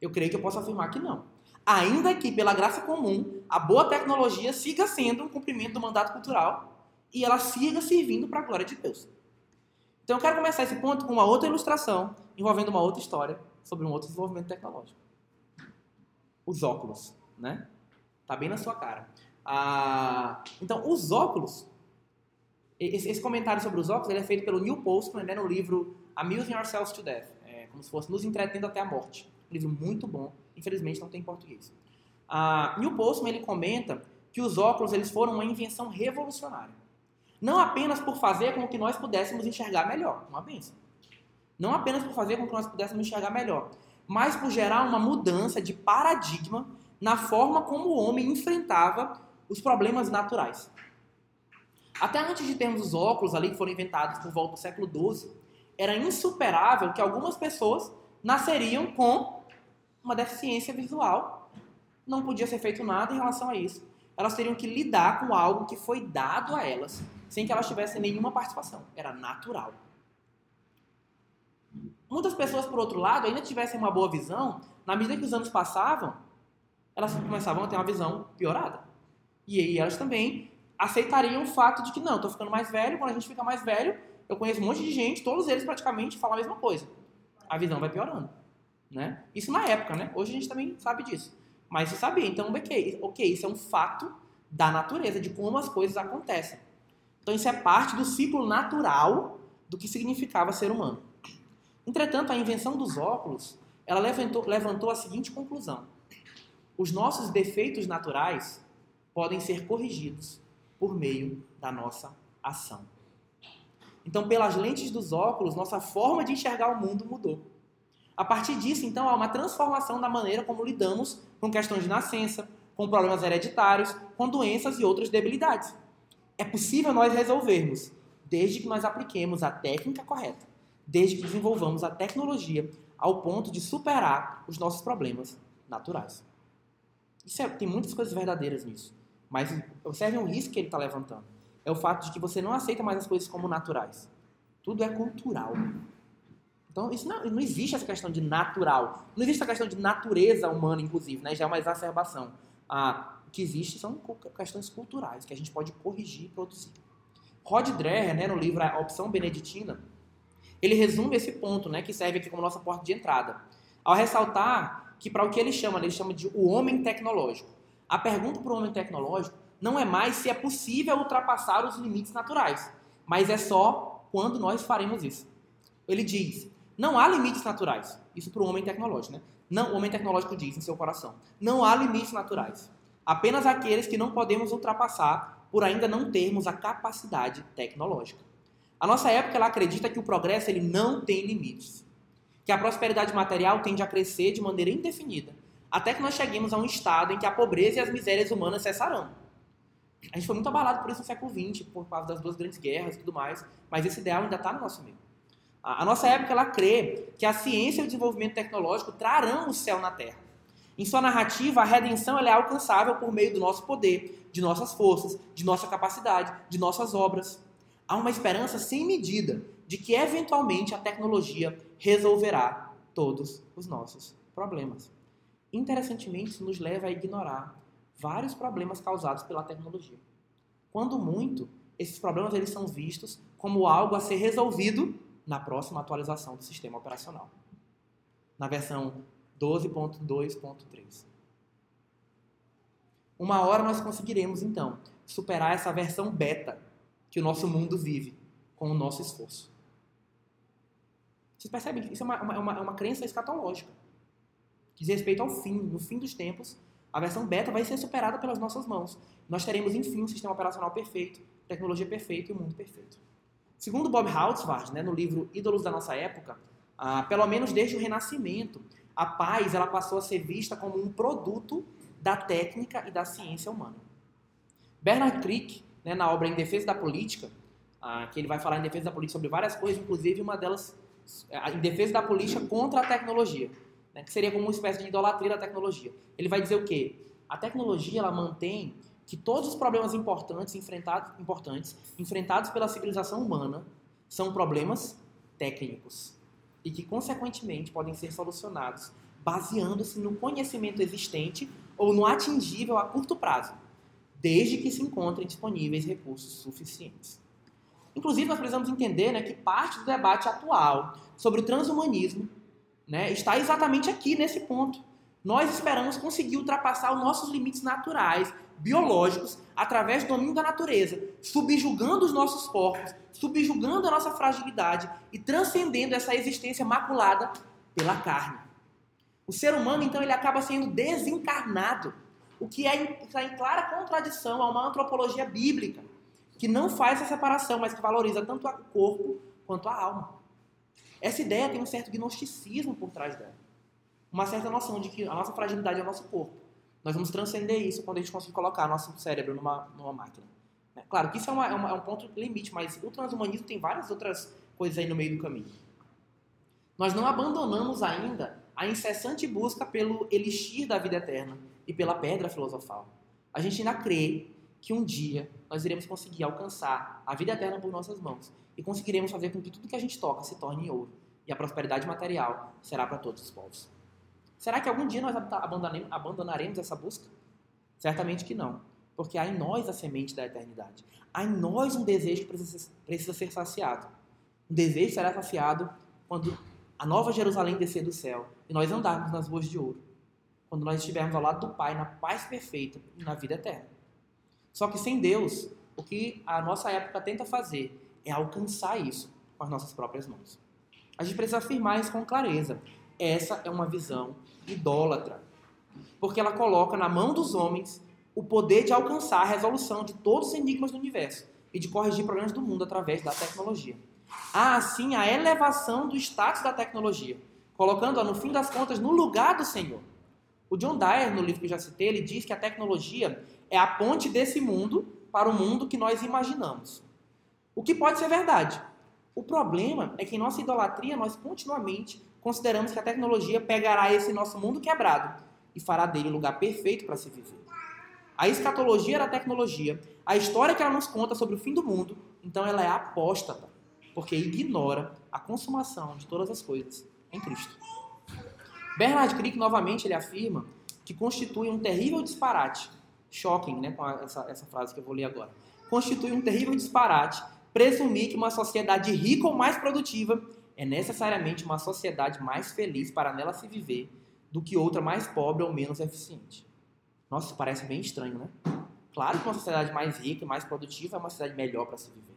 [SPEAKER 1] Eu creio que eu posso afirmar que não. Ainda que, pela graça comum, a boa tecnologia siga sendo um cumprimento do mandato cultural e ela siga servindo para a glória de Deus. Então eu quero começar esse ponto com uma outra ilustração envolvendo uma outra história sobre um outro desenvolvimento tecnológico. Os óculos, né? Tá bem na sua cara. Ah, então, os óculos, esse, esse, comentário sobre os óculos ele é feito pelo Neil Postman né, no livro Amusing Ourselves to Death, é, como se fosse Nos Entretendo Até a Morte. Um livro muito bom, infelizmente não tem em português. Ah, Neil Postman ele comenta que os óculos eles foram uma invenção revolucionária. Não apenas por fazer com que nós pudéssemos enxergar melhor, uma benção. Não apenas por fazer com que nós pudéssemos enxergar melhor, mas por gerar uma mudança de paradigma na forma como o homem enfrentava os problemas naturais. Até antes de termos os óculos ali que foram inventados por volta do século XII, era insuperável que algumas pessoas nasceriam com uma deficiência visual. Não podia ser feito nada em relação a isso. Elas teriam que lidar com algo que foi dado a elas, sem que elas tivessem nenhuma participação. Era natural. Muitas pessoas, por outro lado, ainda tivessem uma boa visão, na medida que os anos passavam, elas começavam a ter uma visão piorada. E aí elas também aceitariam o fato de que, não, estou ficando mais velho, quando a gente fica mais velho, eu conheço um monte de gente, todos eles praticamente falam a mesma coisa. A visão vai piorando. Né? Isso na época, né? Hoje a gente também sabe disso. Mas você sabia, então, ok, ok, isso é um fato da natureza, de como as coisas acontecem. Então isso é parte do ciclo natural do que significava ser humano. Entretanto, a invenção dos óculos, ela levantou, levantou a seguinte conclusão. Os nossos defeitos naturais podem ser corrigidos por meio da nossa ação. Então, pelas lentes dos óculos, nossa forma de enxergar o mundo mudou. A partir disso, então, há uma transformação da maneira como lidamos com questões de nascença, com problemas hereditários, com doenças e outras debilidades. É possível nós resolvermos, desde que nós apliquemos a técnica correta desde que desenvolvamos a tecnologia ao ponto de superar os nossos problemas naturais. É, tem muitas coisas verdadeiras nisso, mas observe um risco que ele está levantando. É o fato de que você não aceita mais as coisas como naturais. Tudo é cultural. Então, isso não, não existe essa questão de natural. Não existe essa questão de natureza humana, inclusive, né? já é uma exacerbação. Ah, o que existe são questões culturais que a gente pode corrigir e produzir. Rod Dreher, né, no livro A Opção Beneditina, ele resume esse ponto, né, que serve aqui como nossa porta de entrada, ao ressaltar que para o que ele chama, ele chama de o homem tecnológico. A pergunta para o homem tecnológico não é mais se é possível ultrapassar os limites naturais, mas é só quando nós faremos isso. Ele diz: não há limites naturais. Isso para o homem tecnológico, né? Não, o homem tecnológico diz em seu coração: não há limites naturais. Apenas aqueles que não podemos ultrapassar por ainda não termos a capacidade tecnológica. A nossa época ela acredita que o progresso ele não tem limites, que a prosperidade material tende a crescer de maneira indefinida, até que nós cheguemos a um estado em que a pobreza e as misérias humanas cessarão. A gente foi muito abalado por isso no século XX, por causa das duas grandes guerras e tudo mais, mas esse ideal ainda está no nosso meio. A nossa época ela crê que a ciência e o desenvolvimento tecnológico trarão o céu na terra. Em sua narrativa, a redenção é alcançável por meio do nosso poder, de nossas forças, de nossa capacidade, de nossas obras há uma esperança sem medida de que eventualmente a tecnologia resolverá todos os nossos problemas. Interessantemente, isso nos leva a ignorar vários problemas causados pela tecnologia. Quando muito, esses problemas eles são vistos como algo a ser resolvido na próxima atualização do sistema operacional, na versão 12.2.3. Uma hora nós conseguiremos, então, superar essa versão beta que o nosso mundo vive com o nosso esforço. Vocês percebem que isso é uma, uma, uma crença escatológica. Que diz respeito ao fim. No fim dos tempos, a versão beta vai ser superada pelas nossas mãos. Nós teremos, enfim, um sistema operacional perfeito, tecnologia perfeita e um mundo perfeito. Segundo Bob Hautzward, né, no livro Ídolos da Nossa Época, Ah, pelo menos desde o Renascimento, a paz ela passou a ser vista como um produto da técnica e da ciência humana. Bernard Crick, né, na obra Em Defesa da Política, ah, que ele vai falar em defesa da política sobre várias coisas, inclusive uma delas ah, em defesa da política contra a tecnologia, né, que seria como uma espécie de idolatria da tecnologia. Ele vai dizer o quê? A tecnologia ela mantém que todos os problemas importantes enfrentados, importantes enfrentados pela civilização humana são problemas técnicos e que, consequentemente, podem ser solucionados baseando-se no conhecimento existente ou no atingível a curto prazo, desde que se encontrem disponíveis recursos suficientes. Inclusive, nós precisamos entender né, que parte do debate atual sobre o transhumanismo né, está exatamente aqui nesse ponto. Nós esperamos conseguir ultrapassar os nossos limites naturais biológicos através do domínio da natureza, subjugando os nossos corpos, subjugando a nossa fragilidade e transcendendo essa existência maculada pela carne. O ser humano, então, ele acaba sendo desencarnado, o que é, está em clara contradição a uma antropologia bíblica, que não faz essa separação, mas que valoriza tanto o corpo quanto a alma. Essa ideia tem um certo gnosticismo por trás dela. Uma certa noção de que a nossa fragilidade é o nosso corpo. Nós vamos transcender isso quando a gente conseguir colocar nosso cérebro numa, numa máquina. É claro que isso é, uma, é, uma, é um ponto limite, mas o transhumanismo tem várias outras coisas aí no meio do caminho. Nós não abandonamos ainda a incessante busca pelo elixir da vida eterna e pela pedra filosofal. A gente ainda crê que um dia nós iremos conseguir alcançar a vida eterna por nossas mãos e conseguiremos fazer com que tudo que a gente toca se torne ouro e a prosperidade material será para todos os povos. Será que algum dia nós abandonaremos essa busca? Certamente que não, porque há em nós a semente da eternidade. Há em nós um desejo que precisa ser saciado. Um desejo será saciado quando a nova Jerusalém descer do céu e nós andarmos nas ruas de ouro. Quando nós estivermos ao lado do Pai na paz perfeita e na vida eterna. Só que sem Deus, o que a nossa época tenta fazer é alcançar isso com as nossas próprias mãos. A gente precisa afirmar isso com clareza. Essa é uma visão idólatra. Porque ela coloca na mão dos homens o poder de alcançar a resolução de todos os enigmas do universo e de corrigir problemas do mundo através da tecnologia. Há, assim, a elevação do status da tecnologia, colocando-a, no fim das contas, no lugar do Senhor. O John Dyer, no livro que eu já citei, ele diz que a tecnologia é a ponte desse mundo para o mundo que nós imaginamos. O que pode ser verdade. O problema é que em nossa idolatria nós continuamente consideramos que a tecnologia pegará esse nosso mundo quebrado e fará dele o lugar perfeito para se viver. A escatologia da tecnologia, a história que ela nos conta sobre o fim do mundo, então ela é apóstata, porque ignora a consumação de todas as coisas em Cristo. Bernard Crick, novamente, ele afirma que constitui um terrível disparate, shocking, né, com essa, essa frase que eu vou ler agora, constitui um terrível disparate presumir que uma sociedade rica ou mais produtiva é necessariamente uma sociedade mais feliz para nela se viver do que outra mais pobre ou menos eficiente. Nossa, isso parece bem estranho, né? Claro que uma sociedade mais rica e mais produtiva é uma sociedade melhor para se viver.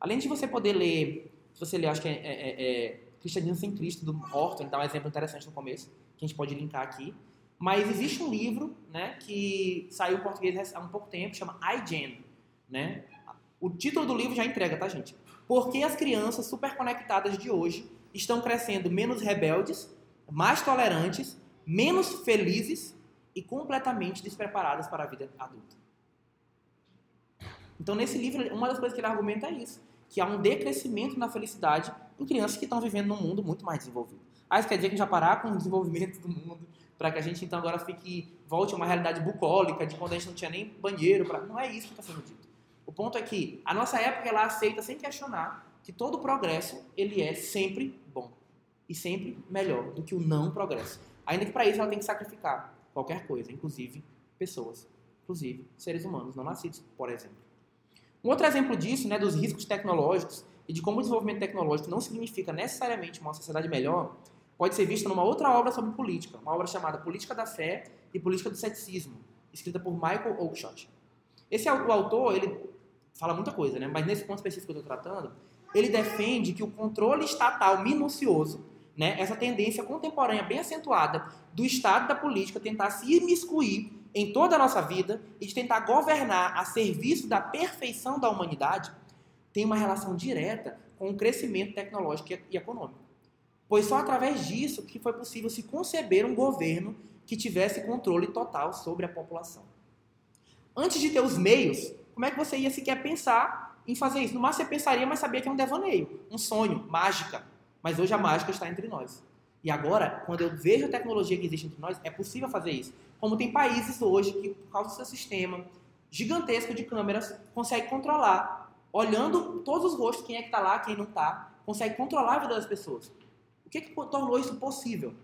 [SPEAKER 1] Além de você poder ler, se você ler, acho que é, é, é, é Cristianismo sem Cristo, do Horton, dá um exemplo interessante no começo, que a gente pode linkar aqui. Mas existe um livro né, que saiu em português há um pouco tempo, chama iGen. Né? O título do livro já entrega, tá, gente? Por que as crianças superconectadas de hoje estão crescendo menos rebeldes, mais tolerantes, menos felizes e completamente despreparadas para a vida adulta? Então, nesse livro, uma das coisas que ele argumenta é isso, que há um decrescimento na felicidade em crianças que estão vivendo num mundo muito mais desenvolvido. Ah, isso quer dizer que a gente vai parar com o desenvolvimento do mundo para que a gente então agora fique volte a uma realidade bucólica de quando a gente não tinha nem banheiro, pra... não é isso que está sendo dito. O ponto é que a nossa época ela aceita sem questionar que todo progresso ele é sempre bom e sempre melhor do que o não progresso. Ainda que para isso ela tem que sacrificar qualquer coisa, inclusive pessoas, inclusive seres humanos não nascidos, por exemplo. Um outro exemplo disso, né, dos riscos tecnológicos e de como o desenvolvimento tecnológico não significa necessariamente uma sociedade melhor, pode ser visto numa outra obra sobre política, uma obra chamada Política da Fé e Política do Ceticismo, escrita por Michael Oakeshott. Esse o autor, ele fala muita coisa, né? Mas nesse ponto específico que eu estou tratando, ele defende que o controle estatal minucioso, né, essa tendência contemporânea bem acentuada do Estado da política tentar se imiscuir em toda a nossa vida e de tentar governar a serviço da perfeição da humanidade, tem uma relação direta com o crescimento tecnológico e econômico. pois só através disso que foi possível se conceber um governo que tivesse controle total sobre a população. Antes de ter os meios, como é que você ia sequer pensar em fazer isso? No máximo você pensaria, mas sabia que é um devaneio, um sonho, mágica. Mas hoje a mágica está entre nós. E agora, quando eu vejo a tecnologia que existe entre nós, é possível fazer isso. Como tem países hoje que, por causa do seu sistema gigantesco de câmeras, consegue controlar, olhando todos os rostos, quem é que está lá, quem não está, consegue controlar a vida das pessoas. O que, que tornou isso possível?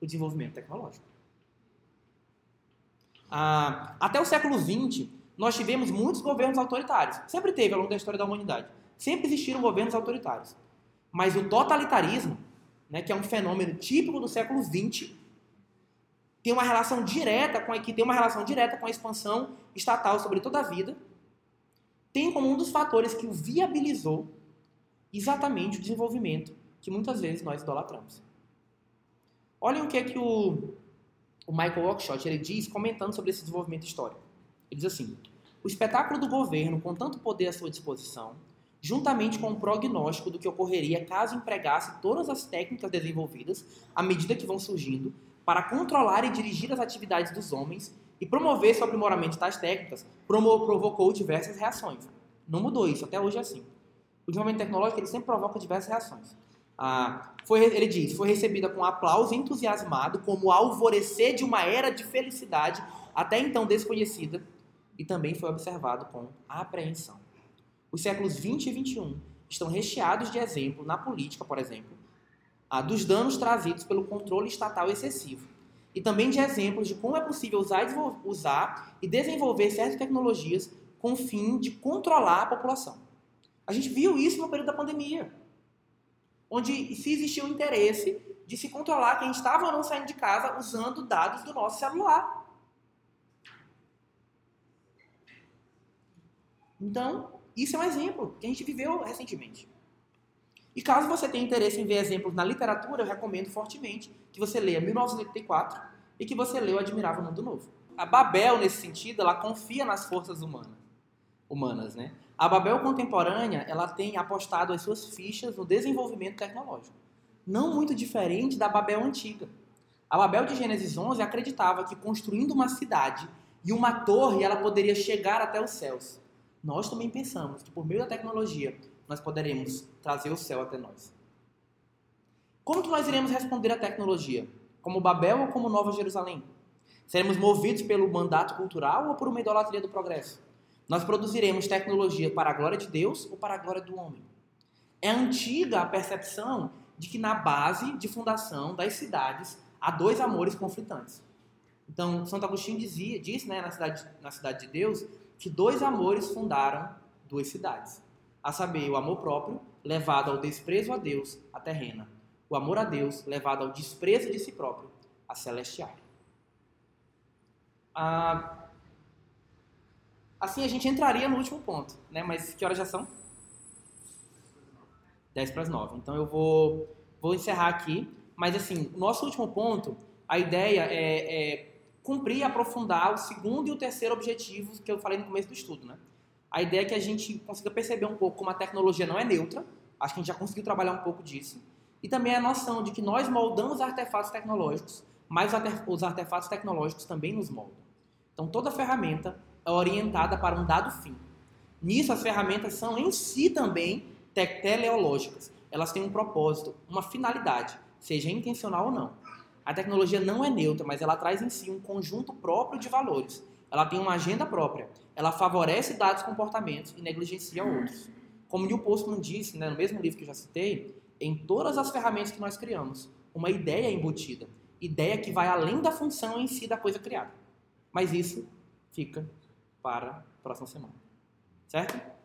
[SPEAKER 1] O desenvolvimento tecnológico. Ah, até o século XX, nós tivemos muitos governos autoritários. Sempre teve ao longo da história da humanidade. Sempre existiram governos autoritários. Mas o totalitarismo, né, que é um fenômeno típico do século XX, tem uma relação direta com a, que tem uma relação direta com a expansão estatal sobre toda a vida, tem como um dos fatores que o viabilizou exatamente o desenvolvimento que muitas vezes nós idolatramos. Olhem o que é que o, o Michael Oakeshott ele diz comentando sobre esse desenvolvimento histórico. Ele diz assim: o espetáculo do governo com tanto poder à sua disposição juntamente com o prognóstico do que ocorreria caso empregasse todas as técnicas desenvolvidas à medida que vão surgindo para controlar e dirigir as atividades dos homens e promover seu aprimoramento de tais técnicas, provocou diversas reações. Não mudou isso, até hoje é assim. O desenvolvimento tecnológico ele sempre provoca diversas reações. Ah, foi, ele diz, foi recebida com aplauso entusiasmado como alvorecer de uma era de felicidade até então desconhecida e também foi observado com apreensão. Os séculos 20 e 21 estão recheados de exemplos na política, por exemplo, dos danos trazidos pelo controle estatal excessivo. E também de exemplos de como é possível usar, usar e desenvolver certas tecnologias com o fim de controlar a população. A gente viu isso no período da pandemia, onde se existiu o interesse de se controlar quem estava ou não saindo de casa usando dados do nosso celular. Então, isso é um exemplo que a gente viveu recentemente. E caso você tenha interesse em ver exemplos na literatura, eu recomendo fortemente que você leia 1984 e que você leia O Admirável Mundo Novo. A Babel, nesse sentido, ela confia nas forças humanas, humanas, né? A Babel contemporânea, ela tem apostado as suas fichas no desenvolvimento tecnológico. Não muito diferente da Babel antiga. A Babel de Gênesis 11 acreditava que construindo uma cidade e uma torre, ela poderia chegar até os céus nós também pensamos que por meio da tecnologia nós poderemos trazer o céu até nós. Como que nós iremos responder à tecnologia? Como Babel ou como Nova Jerusalém? Seremos movidos pelo mandato cultural ou por uma idolatria do progresso? Nós produziremos tecnologia para a glória de Deus ou para a glória do homem? É antiga a percepção de que na base de fundação das cidades há dois amores conflitantes. Então, Santo Agostinho dizia, disse né, na, cidade, na Cidade de Deus que dois amores fundaram duas cidades, a saber, o amor próprio, levado ao desprezo a Deus, a terrena, o amor a Deus, levado ao desprezo de si próprio, a celestial. Ah, assim a gente entraria no último ponto, né? Mas que horas já são? 10 para as 9. Então eu vou, vou encerrar aqui. Mas assim, o nosso último ponto, a ideia é, é cumprir e aprofundar o segundo e o terceiro objetivo que eu falei no começo do estudo. Né? A ideia é que a gente consiga perceber um pouco como a tecnologia não é neutra, acho que a gente já conseguiu trabalhar um pouco disso, e também a noção de que nós moldamos artefatos tecnológicos, mas os artefatos tecnológicos também nos moldam. Então toda ferramenta orientada para um dado fim. Nisso as ferramentas são em si também teleológicas. Elas têm um propósito, uma finalidade, seja intencional ou não. A tecnologia não é neutra, mas ela traz em si um conjunto próprio de valores. Ela tem uma agenda própria. Ela favorece dados comportamentos e negligencia outros. Como Neil Postman disse, né, no mesmo livro que eu já citei, em todas as ferramentas que nós criamos, uma ideia é embutida. Ideia que vai além da função em si da coisa criada. Mas isso fica para a próxima semana. Certo?